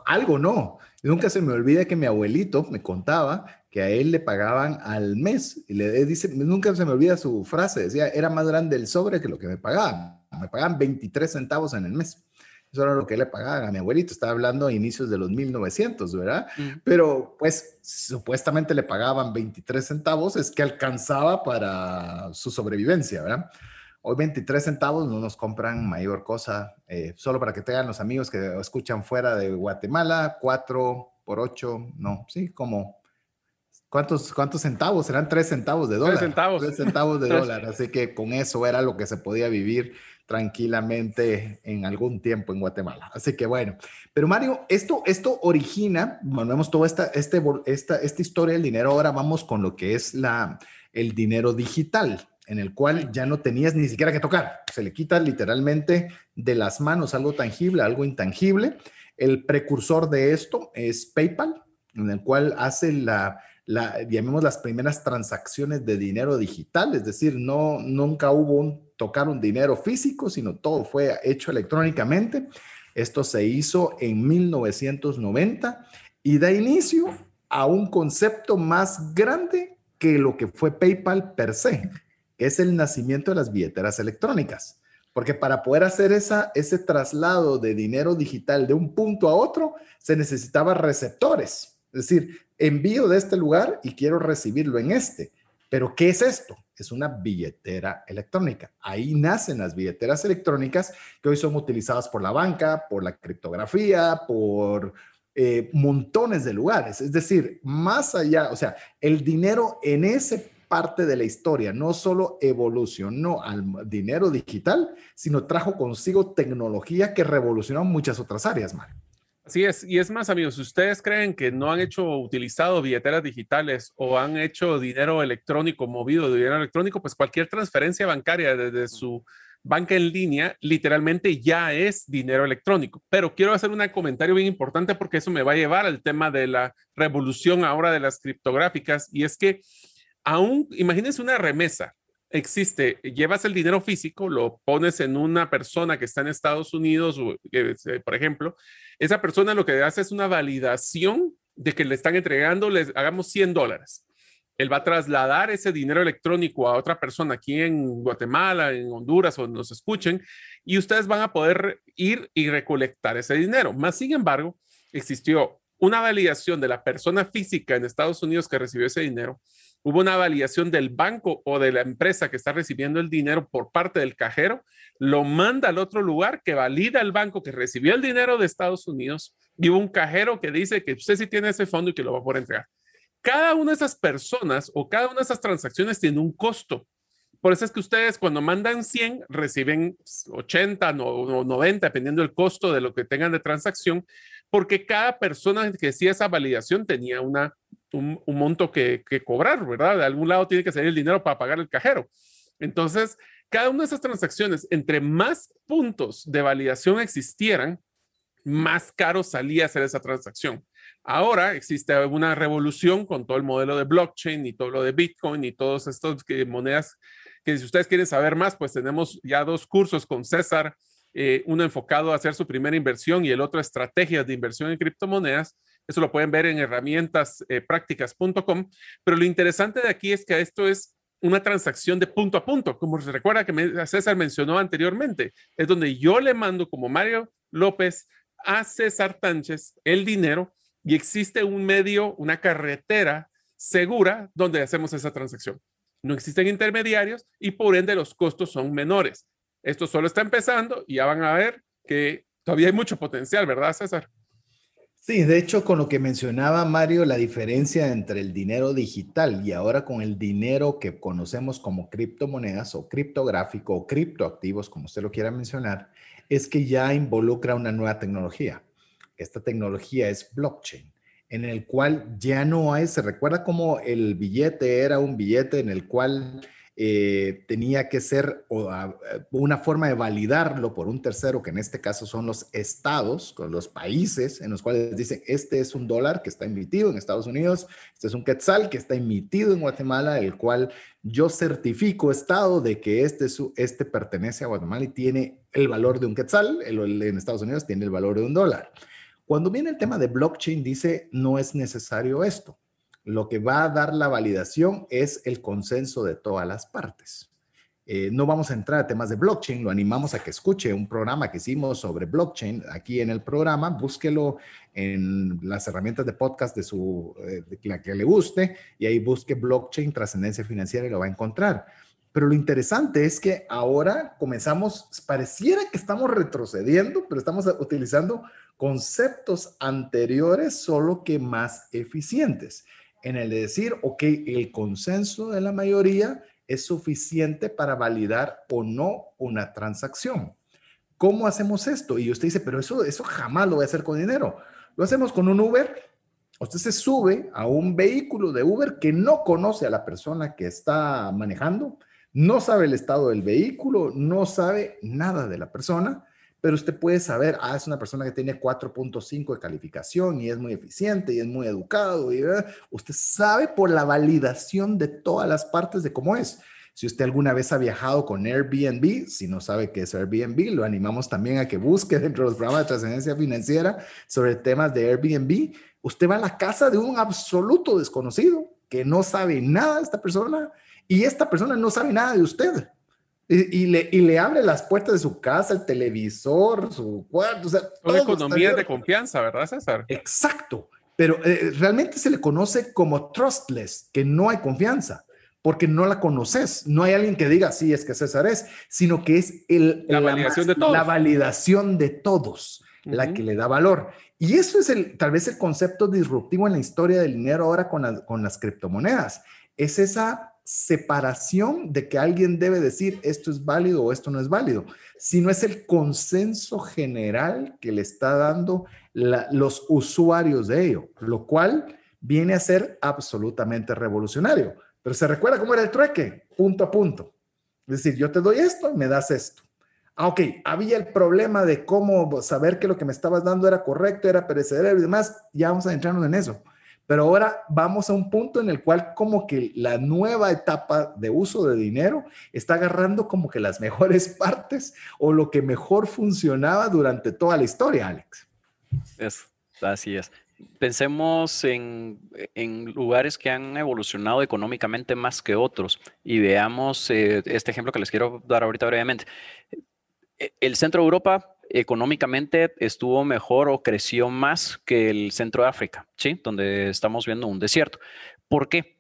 Speaker 1: algo no. Nunca se me olvida que mi abuelito me contaba que a él le pagaban al mes. Y le dice, nunca se me olvida su frase, decía, era más grande el sobre que lo que me pagaban. Me pagaban 23 centavos en el mes. Eso era lo que le pagaban a mi abuelito. Estaba hablando a inicios de los 1900, ¿verdad? Mm. Pero pues supuestamente le pagaban 23 centavos, es que alcanzaba para su sobrevivencia, ¿verdad? Hoy 23 centavos no nos compran mayor cosa. Eh, solo para que tengan los amigos que escuchan fuera de Guatemala, 4 por 8, no, sí, como ¿Cuántos, ¿Cuántos centavos? Serán 3 centavos de dólar. 3
Speaker 3: centavos.
Speaker 1: 3 centavos de (laughs) dólar. Así que con eso era lo que se podía vivir tranquilamente en algún tiempo en Guatemala. Así que bueno, pero Mario, esto, esto origina, bueno, vemos toda esta, este, esta, esta historia del dinero, ahora vamos con lo que es la, el dinero digital en el cual ya no tenías ni siquiera que tocar. Se le quita literalmente de las manos algo tangible, algo intangible. El precursor de esto es PayPal, en el cual hace la, la, llamemos las primeras transacciones de dinero digital, es decir, no, nunca hubo un tocar un dinero físico, sino todo fue hecho electrónicamente. Esto se hizo en 1990 y da inicio a un concepto más grande que lo que fue PayPal per se, es el nacimiento de las billeteras electrónicas. Porque para poder hacer esa, ese traslado de dinero digital de un punto a otro, se necesitaba receptores. Es decir, envío de este lugar y quiero recibirlo en este. Pero, ¿qué es esto? Es una billetera electrónica. Ahí nacen las billeteras electrónicas que hoy son utilizadas por la banca, por la criptografía, por eh, montones de lugares. Es decir, más allá, o sea, el dinero en ese parte de la historia, no solo evolucionó al dinero digital, sino trajo consigo tecnología que revolucionó muchas otras áreas, Mario.
Speaker 3: Así es, y es más, amigos, si ustedes creen que no han hecho, utilizado billeteras digitales o han hecho dinero electrónico, movido de dinero electrónico, pues cualquier transferencia bancaria desde su banca en línea literalmente ya es dinero electrónico. Pero quiero hacer un comentario bien importante porque eso me va a llevar al tema de la revolución ahora de las criptográficas y es que aún, imagínense una remesa, existe, llevas el dinero físico, lo pones en una persona que está en Estados Unidos, eh, por ejemplo, esa persona lo que hace es una validación de que le están entregando, les hagamos 100 dólares. Él va a trasladar ese dinero electrónico a otra persona aquí en Guatemala, en Honduras o nos escuchen, y ustedes van a poder ir y recolectar ese dinero. Más sin embargo, existió una validación de la persona física en Estados Unidos que recibió ese dinero hubo una validación del banco o de la empresa que está recibiendo el dinero por parte del cajero, lo manda al otro lugar que valida el banco que recibió el dinero de Estados Unidos y hubo un cajero que dice que usted sí tiene ese fondo y que lo va a poder entregar. Cada una de esas personas o cada una de esas transacciones tiene un costo. Por eso es que ustedes cuando mandan 100 reciben 80 o 90, dependiendo del costo de lo que tengan de transacción, porque cada persona que hacía esa validación tenía una un, monto que, cobrar, ¿verdad? De algún lado tiene que salir el dinero para pagar el cajero. Entonces, cada una de esas transacciones, entre más puntos de validación existieran, más caro salía hacer esa transacción. Ahora existe una revolución con todo el modelo de blockchain y todo lo de Bitcoin y todas estas monedas que si ustedes quieren saber más, pues tenemos ya dos cursos con César, eh, uno enfocado a hacer su primera inversión y el otro estrategias de inversión en criptomonedas. Eso lo pueden ver en herramientasprácticas.com. Eh, Pero lo interesante de aquí es que esto es una transacción de punto a punto, como se recuerda que César mencionó anteriormente. Es donde yo le mando como Mario López a César Tánchez el dinero y existe un medio, una carretera segura donde hacemos esa transacción. No existen intermediarios y por ende los costos son menores. Esto solo está empezando y ya van a ver que todavía hay mucho potencial, ¿verdad, César?
Speaker 1: Sí, de hecho, con lo que mencionaba Mario, la diferencia entre el dinero digital y ahora con el dinero que conocemos como criptomonedas o criptográfico o criptoactivos, como usted lo quiera mencionar, es que ya involucra una nueva tecnología. Esta tecnología es blockchain. en el cual ya no hay, se recuerda como el billete era un billete en el cual eh, tenía que ser una forma de validarlo por un tercero, que en este caso son los estados, con los países en los cuales dicen, este es un dólar que está emitido en Estados Unidos, este es un quetzal que está emitido en Guatemala, el cual yo certifico estado de que este, este pertenece a Guatemala y tiene el valor de un quetzal, en Estados Unidos tiene el valor de un dólar. Cuando viene el tema de blockchain, dice, no es necesario esto lo que va a dar la validación es el consenso de todas las partes. Eh, no vamos a entrar a temas de blockchain, lo animamos a que escuche un programa que hicimos sobre blockchain aquí en el programa, búsquelo en las herramientas de podcast de su, eh, la que le guste y ahí busque blockchain trascendencia financiera y lo va a encontrar. Pero lo interesante es que ahora comenzamos, pareciera que estamos retrocediendo, pero estamos utilizando conceptos anteriores, solo que más eficientes en el de decir, ok, el consenso de la mayoría es suficiente para validar o no una transacción. ¿Cómo hacemos esto? Y usted dice, pero eso, eso jamás lo voy a hacer con dinero. Lo hacemos con un Uber. Usted se sube a un vehículo de Uber que no conoce a la persona que está manejando, no sabe el estado del vehículo, no sabe nada de la persona pero usted puede saber, ah, es una persona que tiene 4.5 de calificación y es muy eficiente y es muy educado. Y, usted sabe por la validación de todas las partes de cómo es. Si usted alguna vez ha viajado con Airbnb, si no sabe qué es Airbnb, lo animamos también a que busque dentro de los programas de trascendencia financiera sobre temas de Airbnb. Usted va a la casa de un absoluto desconocido que no sabe nada de esta persona y esta persona no sabe nada de usted y, le, y, le, abre las puertas de su casa, el televisor, su cuarto. O sea,
Speaker 3: economía de confianza, ¿verdad, César?
Speaker 1: Exacto. Pero eh, realmente se le conoce como trustless, que no hay confianza, porque no la conoces. No hay alguien que diga, sí, es que César es, sino que es el,
Speaker 3: la, validación de todos.
Speaker 1: La validación de todos, la que le da valor. Y eso es el, tal vez el concepto disruptivo en la historia del dinero ahora con, con las criptomonedas. Es esa separación de que alguien debe decir esto es válido o esto no es válido, sino es el consenso general que le está dando los usuarios de ello, lo cual viene a ser absolutamente revolucionario. Pero se recuerda cómo era el trueque, punto a punto. Es decir, yo te doy esto y me das esto. Ah, ok, había el problema de cómo saber que lo que me estabas dando era correcto, era perecedero y demás. Ya vamos a entrarnos en eso. Pero ahora vamos a un punto en el cual como que la nueva etapa de uso de dinero está agarrando como que las (laughs) mejores partes o lo que mejor funcionaba durante toda la historia, Alex.
Speaker 4: Es, así es. Pensemos en, lugares que han evolucionado económicamente más que otros y veamos eh, este ejemplo que les quiero dar ahorita brevemente. El centro de Europa económicamente estuvo mejor o creció más que el centro de África, ¿sí? Donde estamos viendo un desierto. ¿Por qué?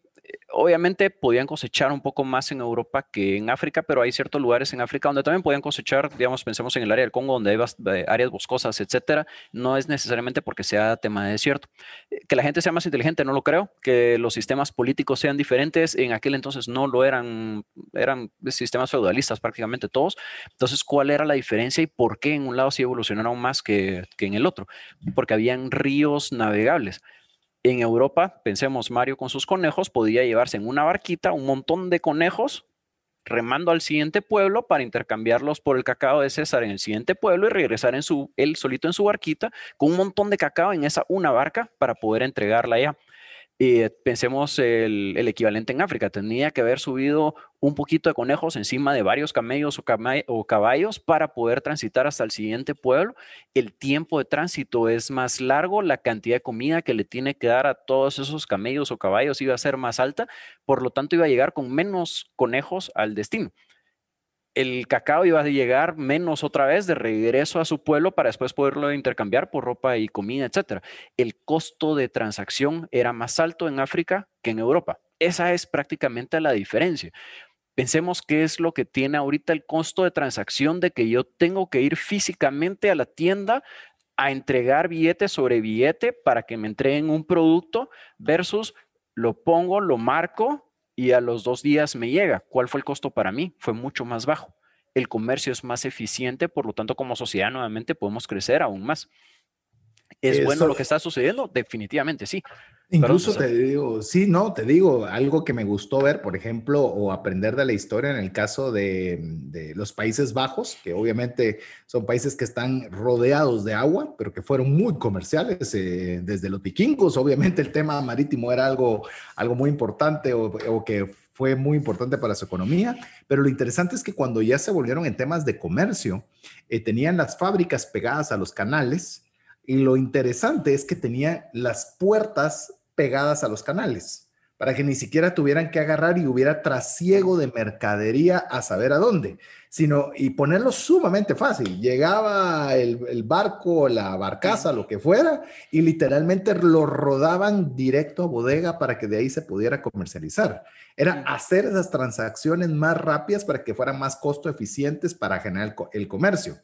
Speaker 4: Obviamente podían cosechar un poco más en Europa que en África, pero hay ciertos lugares en África donde también podían cosechar, digamos, pensemos en el área del Congo, donde hay eh, áreas boscosas, etcétera. No es necesariamente porque sea tema de desierto. Eh, que la gente sea más inteligente, no lo creo. Que los sistemas políticos sean diferentes, en aquel entonces no lo eran, eran sistemas feudalistas prácticamente todos. Entonces, ¿cuál era la diferencia y por qué en un lado sí evolucionaron más que, que en el otro? Porque habían ríos navegables. En Europa, pensemos, Mario con sus conejos podía llevarse en una barquita un montón de conejos remando al siguiente pueblo para intercambiarlos por el cacao de César en el siguiente pueblo y regresar en su, él solito en su barquita con un montón de cacao en esa una barca para poder entregarla allá. Y pensemos el, equivalente en África, tenía que haber subido un poquito de conejos encima de varios camellos o, caballos para poder transitar hasta el siguiente pueblo. El tiempo de tránsito es más largo, la cantidad de comida que le tiene que dar a todos esos camellos o caballos iba a ser más alta, por lo tanto iba a llegar con menos conejos al destino el cacao iba a llegar menos otra vez de regreso a su pueblo para después poderlo intercambiar por ropa y comida, etc. El costo de transacción era más alto en África que en Europa. Esa es prácticamente la diferencia. Pensemos qué es lo que tiene ahorita el costo de transacción de que yo tengo que ir físicamente a la tienda a entregar billete sobre billete para que me entreguen un producto versus lo pongo, lo marco y a los dos días me llega. ¿Cuál fue el costo para mí? Fue mucho más bajo. El comercio es más eficiente, por lo tanto, como sociedad nuevamente podemos crecer aún más. ¿Es bueno lo que está sucediendo? Definitivamente sí.
Speaker 1: Incluso te digo, sí, no, te digo, algo que me gustó ver, por ejemplo, o aprender de la historia en el caso de, los Países Bajos, que obviamente son países que están rodeados de agua, pero que fueron muy comerciales eh, desde los vikingos. Obviamente el tema marítimo era algo, algo muy importante o, que fue muy importante para su economía, pero lo interesante es que cuando ya se volvieron en temas de comercio, eh, tenían las fábricas pegadas a los canales y lo interesante es que tenían las puertas pegadas a los canales, para que ni siquiera tuvieran que agarrar y hubiera trasiego de mercadería a saber a dónde, sino y ponerlo sumamente fácil. Llegaba el, barco, la barcaza, lo que fuera, y literalmente lo rodaban directo a bodega para que de ahí se pudiera comercializar. Era hacer esas transacciones más rápidas para que fueran más costo eficientes para generar el, el comercio.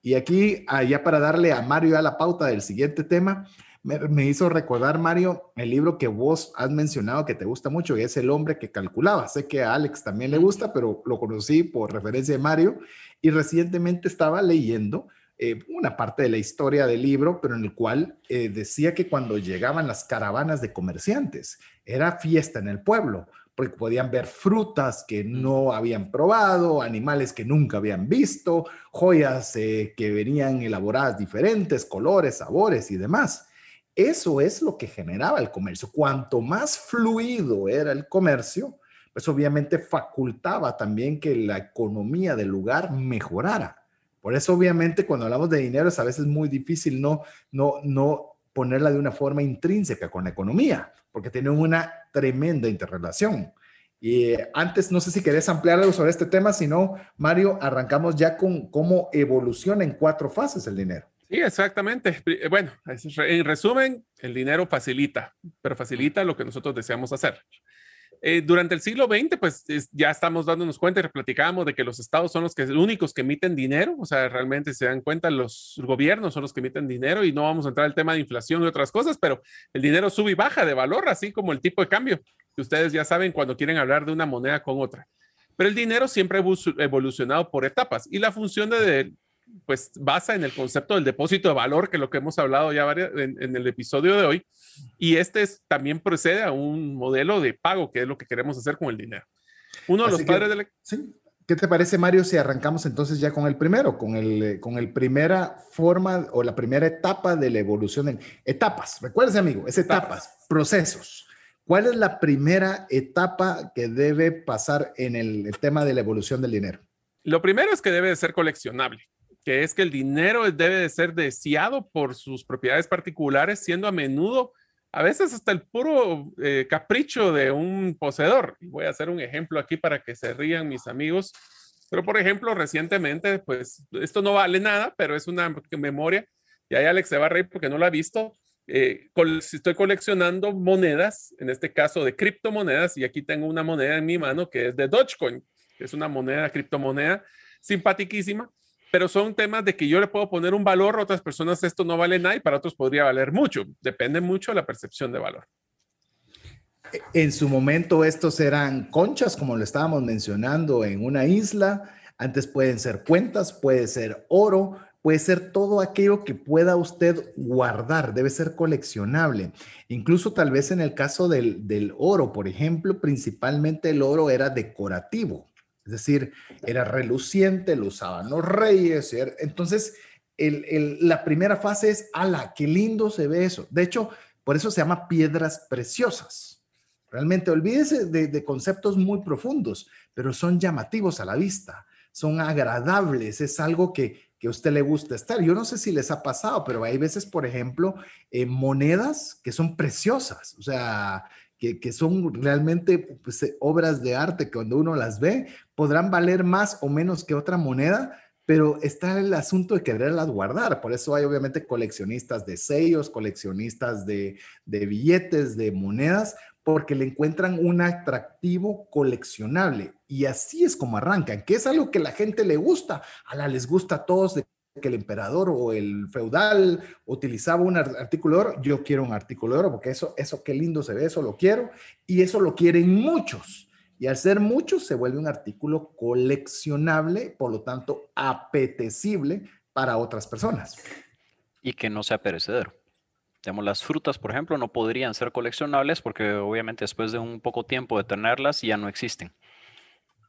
Speaker 1: Y aquí, ya para darle a Mario a la pauta del siguiente tema, me, hizo recordar, Mario, el libro que vos has mencionado que te gusta mucho, y es El hombre que calculaba. Sé que a Alex también le gusta, pero lo conocí por referencia de Mario y recientemente estaba leyendo eh, una parte de la historia del libro, pero en el cual eh, decía que cuando llegaban las caravanas de comerciantes, era fiesta en el pueblo, porque podían ver frutas que no habían probado, animales que nunca habían visto, joyas eh, que venían elaboradas diferentes, colores, sabores y demás. Eso es lo que generaba el comercio. Cuanto más fluido era el comercio, pues obviamente facultaba también que la economía del lugar mejorara. Por eso obviamente cuando hablamos de dinero es a veces muy difícil no, no, no ponerla de una forma intrínseca con la economía, porque tiene una tremenda interrelación. Y antes, no sé si querés ampliar algo sobre este tema, si no, Mario, arrancamos ya con cómo evoluciona en cuatro fases el dinero.
Speaker 3: Sí, exactamente. Eh, bueno, en resumen, el dinero facilita, pero facilita lo que nosotros deseamos hacer. Eh, durante el siglo XX, pues ya estamos dándonos cuenta y platicábamos de que los estados son los que únicos que emiten dinero, o sea, realmente se dan cuenta los gobiernos son los que emiten dinero y no vamos a entrar al tema de inflación y otras cosas, pero el dinero sube y baja de valor, así como el tipo de cambio, que ustedes ya saben cuando quieren hablar de una moneda con otra. Pero el dinero siempre ha evolucionado por etapas y la función de, pues basa en el concepto del depósito de valor, que es lo que hemos hablado ya en, el episodio de hoy. Y este también procede a un modelo de pago, que es lo que queremos hacer con el dinero. Uno de los padres de la...
Speaker 1: ¿sí? ¿Qué te parece, Mario, si arrancamos entonces ya con el primero, con el, con el primera forma o la primera etapa de la evolución? En, etapas, recuérdese, amigo, es etapas, procesos. ¿Cuál es la primera etapa que debe pasar en el, el tema de la evolución del dinero?
Speaker 3: Lo primero es que debe de ser coleccionable que es que el dinero debe de ser deseado por sus propiedades particulares, siendo a menudo, a veces hasta el puro eh, capricho de un poseedor. Voy a hacer un ejemplo aquí para que se rían mis amigos. Pero, por ejemplo, recientemente, pues esto no vale nada, pero es una memoria. Y ahí Alex se va a reír porque no lo ha visto. Eh, estoy coleccionando monedas, en este caso de criptomonedas, y aquí tengo una moneda en mi mano que es de Dogecoin, que es una moneda, criptomoneda simpaticísima pero son temas de que yo le puedo poner un valor, a otras personas esto no vale nada y para otros podría valer mucho. Depende mucho de la percepción de valor.
Speaker 1: En su momento estos eran conchas, como lo estábamos mencionando, en una isla. Antes pueden ser cuentas, puede ser oro, puede ser todo aquello que pueda usted guardar, debe ser coleccionable. Incluso tal vez en el caso del, del oro, por ejemplo, principalmente el oro era decorativo. Es decir, era reluciente, lo usaban los reyes. Entonces, la primera fase es, ala, qué lindo se ve eso. De hecho, por eso se llama piedras preciosas. Realmente, olvídese de, conceptos muy profundos, pero son llamativos a la vista, son agradables, es algo que, que a usted le gusta estar. Yo no sé si les ha pasado, pero hay veces, por ejemplo, eh, monedas que son preciosas. O sea, que, son realmente pues, eh, obras de arte que cuando uno las ve podrán valer más o menos que otra moneda, pero está el asunto de quererlas guardar. Por eso hay obviamente coleccionistas de sellos, coleccionistas de, de billetes, de monedas, porque le encuentran un atractivo coleccionable. Y así es como arrancan, que es algo que la gente le gusta. A la les gusta a todos que el emperador o el feudal utilizaba un artículo de oro, yo quiero un artículo de oro porque eso, eso qué lindo se ve, eso lo quiero y eso lo quieren muchos. Y al ser muchos se vuelve un artículo coleccionable, por lo tanto apetecible para otras personas.
Speaker 4: Y que no sea perecedero. Digamos, las frutas, por ejemplo, no podrían ser coleccionables porque obviamente después de un poco tiempo de tenerlas ya no existen.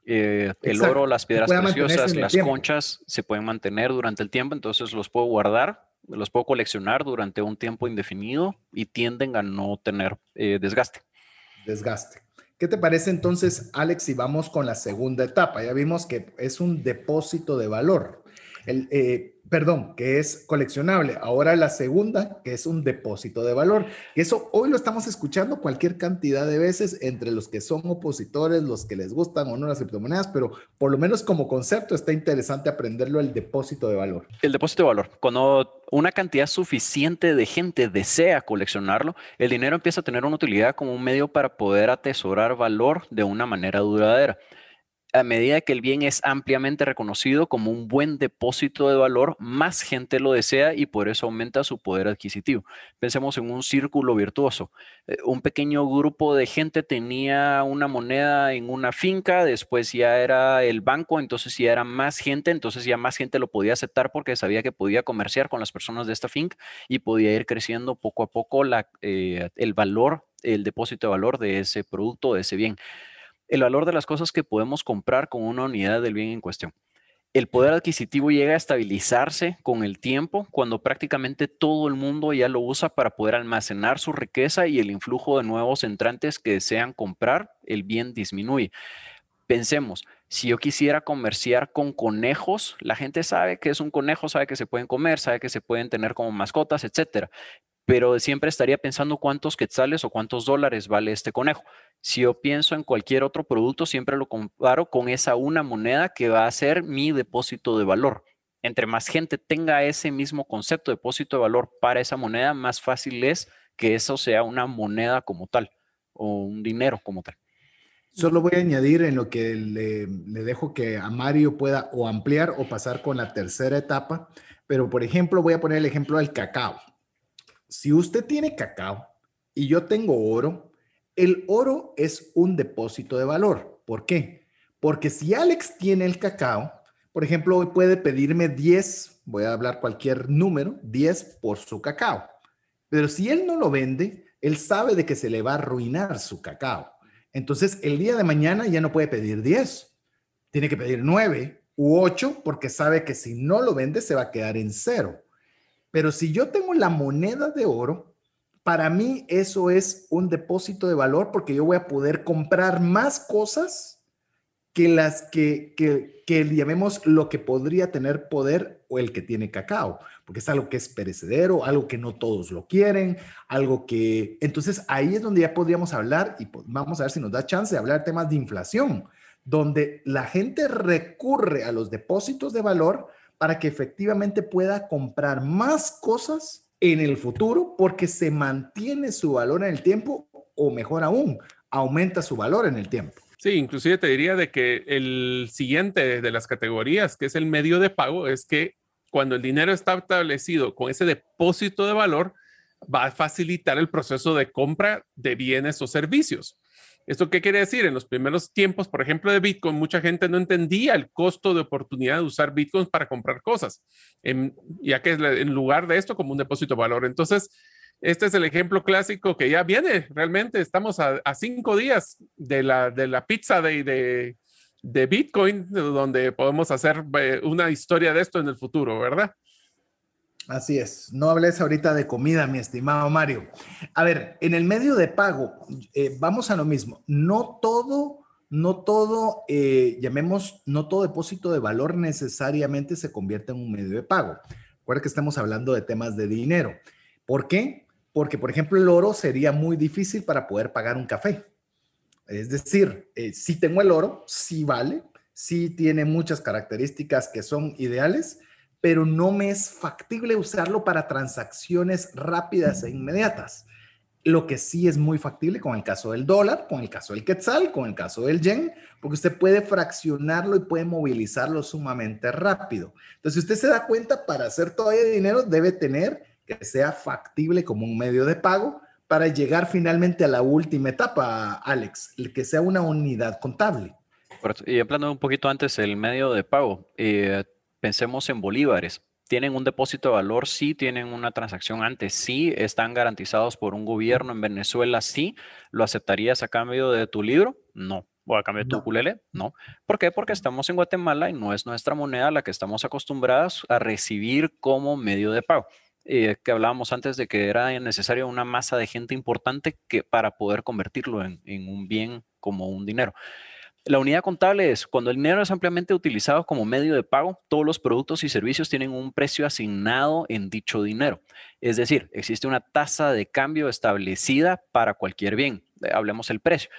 Speaker 4: Eh, el oro, las piedras preciosas, las conchas se pueden mantener durante el tiempo, entonces los puedo guardar, los puedo coleccionar durante un tiempo indefinido y tienden a no tener eh, desgaste.
Speaker 1: Desgaste. ¿Qué te parece entonces, Alex, si vamos con la segunda etapa? Ya vimos que es un depósito de valor. El, eh, perdón, que es coleccionable. Ahora la segunda, que es un depósito de valor. Eso hoy lo estamos escuchando cualquier cantidad de veces entre los que son opositores, los que les gustan o no las criptomonedas, pero por lo menos como concepto está interesante aprenderlo el depósito de valor.
Speaker 4: El depósito de valor. Cuando una cantidad suficiente de gente desea coleccionarlo, el dinero empieza a tener una utilidad como un medio para poder atesorar valor de una manera duradera a medida que el bien es ampliamente reconocido como un buen depósito de valor, más gente lo desea y por eso aumenta su poder adquisitivo. Pensemos en un círculo virtuoso. Eh, un pequeño grupo de gente tenía una moneda en una finca, después ya era el banco, entonces ya era más gente, entonces ya más gente lo podía aceptar porque sabía que podía comerciar con las personas de esta finca y podía ir creciendo poco a poco eh, el valor, el depósito de valor de ese producto, de ese bien el valor de las cosas que podemos comprar con una unidad del bien en cuestión. El poder adquisitivo llega a estabilizarse con el tiempo cuando prácticamente todo el mundo ya lo usa para poder almacenar su riqueza y el influjo de nuevos entrantes que desean comprar, el bien disminuye. Pensemos, si yo quisiera comerciar con conejos, la gente sabe que es un conejo, sabe que se pueden comer, sabe que se pueden tener como mascotas, etcétera pero siempre estaría pensando cuántos quetzales o cuántos dólares vale este conejo. Si yo pienso en cualquier otro producto, siempre lo comparo con esa una moneda que va a ser mi depósito de valor. Entre más gente tenga ese mismo concepto de depósito de valor para esa moneda, más fácil es que eso sea una moneda como tal o un dinero como tal.
Speaker 1: Solo voy a añadir en lo que le, le dejo que a Mario pueda o ampliar o pasar con la tercera etapa, pero por ejemplo voy a poner el ejemplo del cacao si usted tiene cacao y yo tengo oro, el oro es un depósito de valor. ¿Por qué? Porque si Alex tiene el cacao, por ejemplo, hoy puede pedirme 10, voy a hablar cualquier número, 10 por su cacao. Pero si él no lo vende, él sabe de que se le va a arruinar su cacao. Entonces, el día de mañana ya no puede pedir 10. Tiene que pedir 9 u 8 porque sabe que si no lo vende se va a quedar en cero. Pero si yo tengo la moneda de oro, para mí eso es un depósito de valor porque yo voy a poder comprar más cosas que las que, que, que llamemos lo que podría tener poder o el que tiene cacao, porque es algo que es perecedero, algo que no todos lo quieren, algo que... Entonces ahí es donde ya podríamos hablar y vamos a ver si nos da chance de hablar temas de inflación, donde la gente recurre a los depósitos de valor para que efectivamente pueda comprar más cosas en el futuro porque se mantiene su valor en el tiempo o mejor aún, aumenta su valor en el tiempo.
Speaker 3: Sí, inclusive te diría de que el siguiente de las categorías, que es el medio de pago, es que cuando el dinero está establecido con ese depósito de valor, va a facilitar el proceso de compra de bienes o servicios. ¿Esto qué quiere decir? En los primeros tiempos, por ejemplo, de Bitcoin, mucha gente no entendía el costo de oportunidad de usar Bitcoin para comprar cosas, ya que en lugar de esto como un depósito de valor. Entonces, este es el ejemplo clásico que ya viene. Realmente estamos a, cinco días de la, de la pizza de, de, de Bitcoin, donde podemos hacer eh, una historia de esto en el futuro, ¿verdad?
Speaker 1: Así es, no hables ahorita de comida, mi estimado Mario. A ver, en el medio de pago, eh, vamos a lo mismo. No todo, no todo, eh, llamemos, no todo depósito de valor necesariamente se convierte en un medio de pago. Recuerda que estamos hablando de temas de dinero. ¿Por qué? Porque, por ejemplo, el oro sería muy difícil para poder pagar un café. Es decir, eh, si tengo el oro, sí vale, sí tiene muchas características que son ideales, pero no me es factible usarlo para transacciones rápidas e inmediatas. Lo que sí es muy factible con el caso del dólar, con el caso del quetzal, con el caso del yen, porque usted puede fraccionarlo y puede movilizarlo sumamente rápido. Entonces, si usted se da cuenta, para hacer todavía dinero debe tener que sea factible como un medio de pago para llegar finalmente a la última etapa, Alex, el que sea una unidad contable.
Speaker 4: Y hablando un poquito antes, el medio de pago, eh, pensemos en bolívares. tienen un depósito de valor, sí tienen una transacción antes, sí están garantizados por un gobierno en Venezuela, sí. ¿Lo aceptarías a cambio de tu libro? No. ¿O a cambio de tu ukulele? No. ¿Por qué? Porque estamos en Guatemala y no es nuestra moneda la que estamos acostumbrados a recibir como medio de pago. Eh, que hablábamos antes de que era necesario una masa de gente importante que, para poder convertirlo en, en un bien como un dinero. La unidad contable es cuando el dinero es ampliamente utilizado como medio de pago, todos los productos y servicios tienen un precio asignado en dicho dinero. Es decir, existe una tasa de cambio establecida para cualquier bien. Eh, hablemos el precio.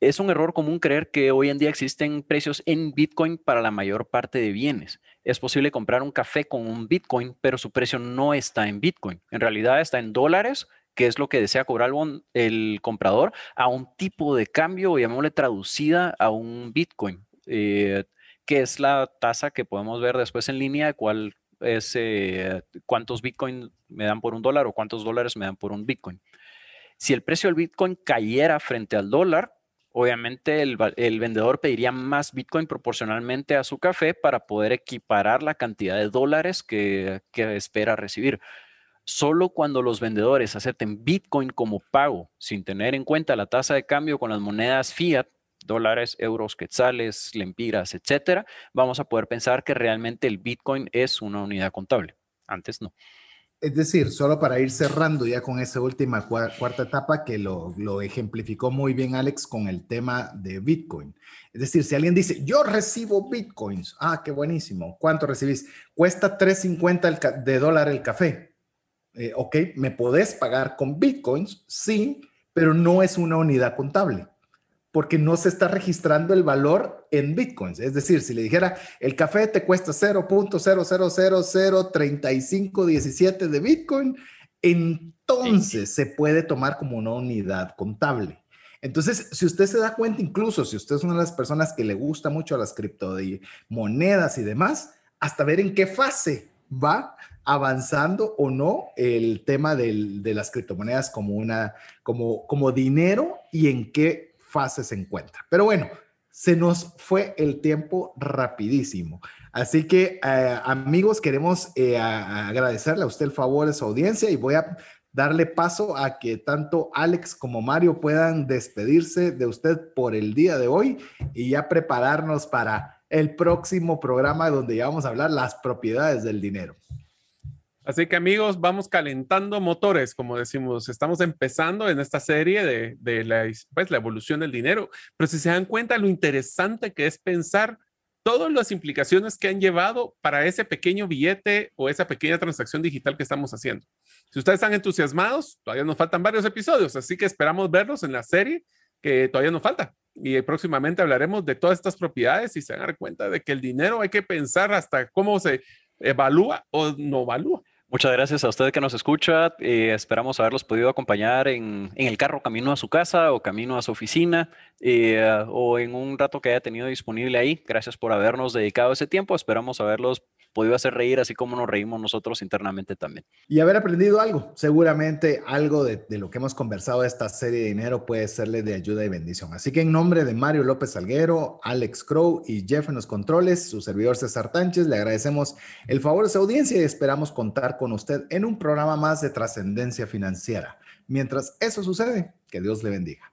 Speaker 4: Es un error común creer que hoy en día existen precios en Bitcoin para la mayor parte de bienes. Es posible comprar un café con un Bitcoin, pero su precio no está en Bitcoin. En realidad está en dólares qué es lo que desea cobrar el, comprador, a un tipo de cambio, llamémosle traducida a un Bitcoin, eh, que es la tasa que podemos ver después en línea de cuál es eh, cuántos Bitcoin me dan por un dólar o cuántos dólares me dan por un Bitcoin. Si el precio del Bitcoin cayera frente al dólar, obviamente el, vendedor pediría más Bitcoin proporcionalmente a su café para poder equiparar la cantidad de dólares que espera recibir. Solo cuando los vendedores acepten Bitcoin como pago, sin tener en cuenta la tasa de cambio con las monedas fiat, dólares, euros, quetzales, lempiras, etcétera, vamos a poder pensar que realmente el Bitcoin es una unidad contable. Antes no.
Speaker 1: Es decir, solo para ir cerrando ya con esa última cuarta etapa que lo, lo, ejemplificó muy bien Alex con el tema de Bitcoin. Es decir, si alguien dice, yo recibo Bitcoins, ah, qué buenísimo, ¿cuánto recibís? Cuesta 3.50 de dólar el café. Eh, ok, me podés pagar con bitcoins, sí, pero no es una unidad contable, porque no se está registrando el valor en bitcoins. Es decir, si le dijera, el café te cuesta 0.0003517 de bitcoin, entonces se puede tomar como una unidad contable. Entonces, si usted se da cuenta, incluso si usted es una de las personas que le gusta mucho las criptomonedas y demás, hasta ver en qué fase va avanzando o no el tema de las criptomonedas como, una, como, como dinero y en qué fase se encuentra. Pero bueno, se nos fue el tiempo rapidísimo. Así que eh, amigos, queremos eh, agradecerle a usted el favor de su audiencia y voy a darle paso a que tanto Alex como Mario puedan despedirse de usted por el día de hoy y ya prepararnos para el próximo programa donde ya vamos a hablar las propiedades del dinero.
Speaker 3: Así que amigos, vamos calentando motores, como decimos, estamos empezando en esta serie de, la, pues, la evolución del dinero, pero si se dan cuenta lo interesante que es pensar todas las implicaciones que han llevado para ese pequeño billete o esa pequeña transacción digital que estamos haciendo. Si ustedes están entusiasmados, todavía nos faltan varios episodios, así que esperamos verlos en la serie que todavía nos falta. Y próximamente hablaremos de todas estas propiedades y se van a dar cuenta de que el dinero hay que pensar hasta cómo se evalúa o no evalúa.
Speaker 4: Muchas gracias a usted que nos escucha. Eh, esperamos haberlos podido acompañar en, el carro camino a su casa o camino a su oficina eh, o en un rato que haya tenido disponible ahí. Gracias por habernos dedicado ese tiempo. Esperamos haberlos podido hacer reír así como nos reímos nosotros internamente también.
Speaker 1: Y haber aprendido algo. Seguramente algo de, lo que hemos conversado de esta serie de dinero puede serle de ayuda y bendición. Así que en nombre de Mario López Salguero, Alex Crow y Jeff en los controles, su servidor César Tánchez, le agradecemos el favor de su audiencia y esperamos contar con usted en un programa más de trascendencia financiera. Mientras eso sucede, que Dios le bendiga.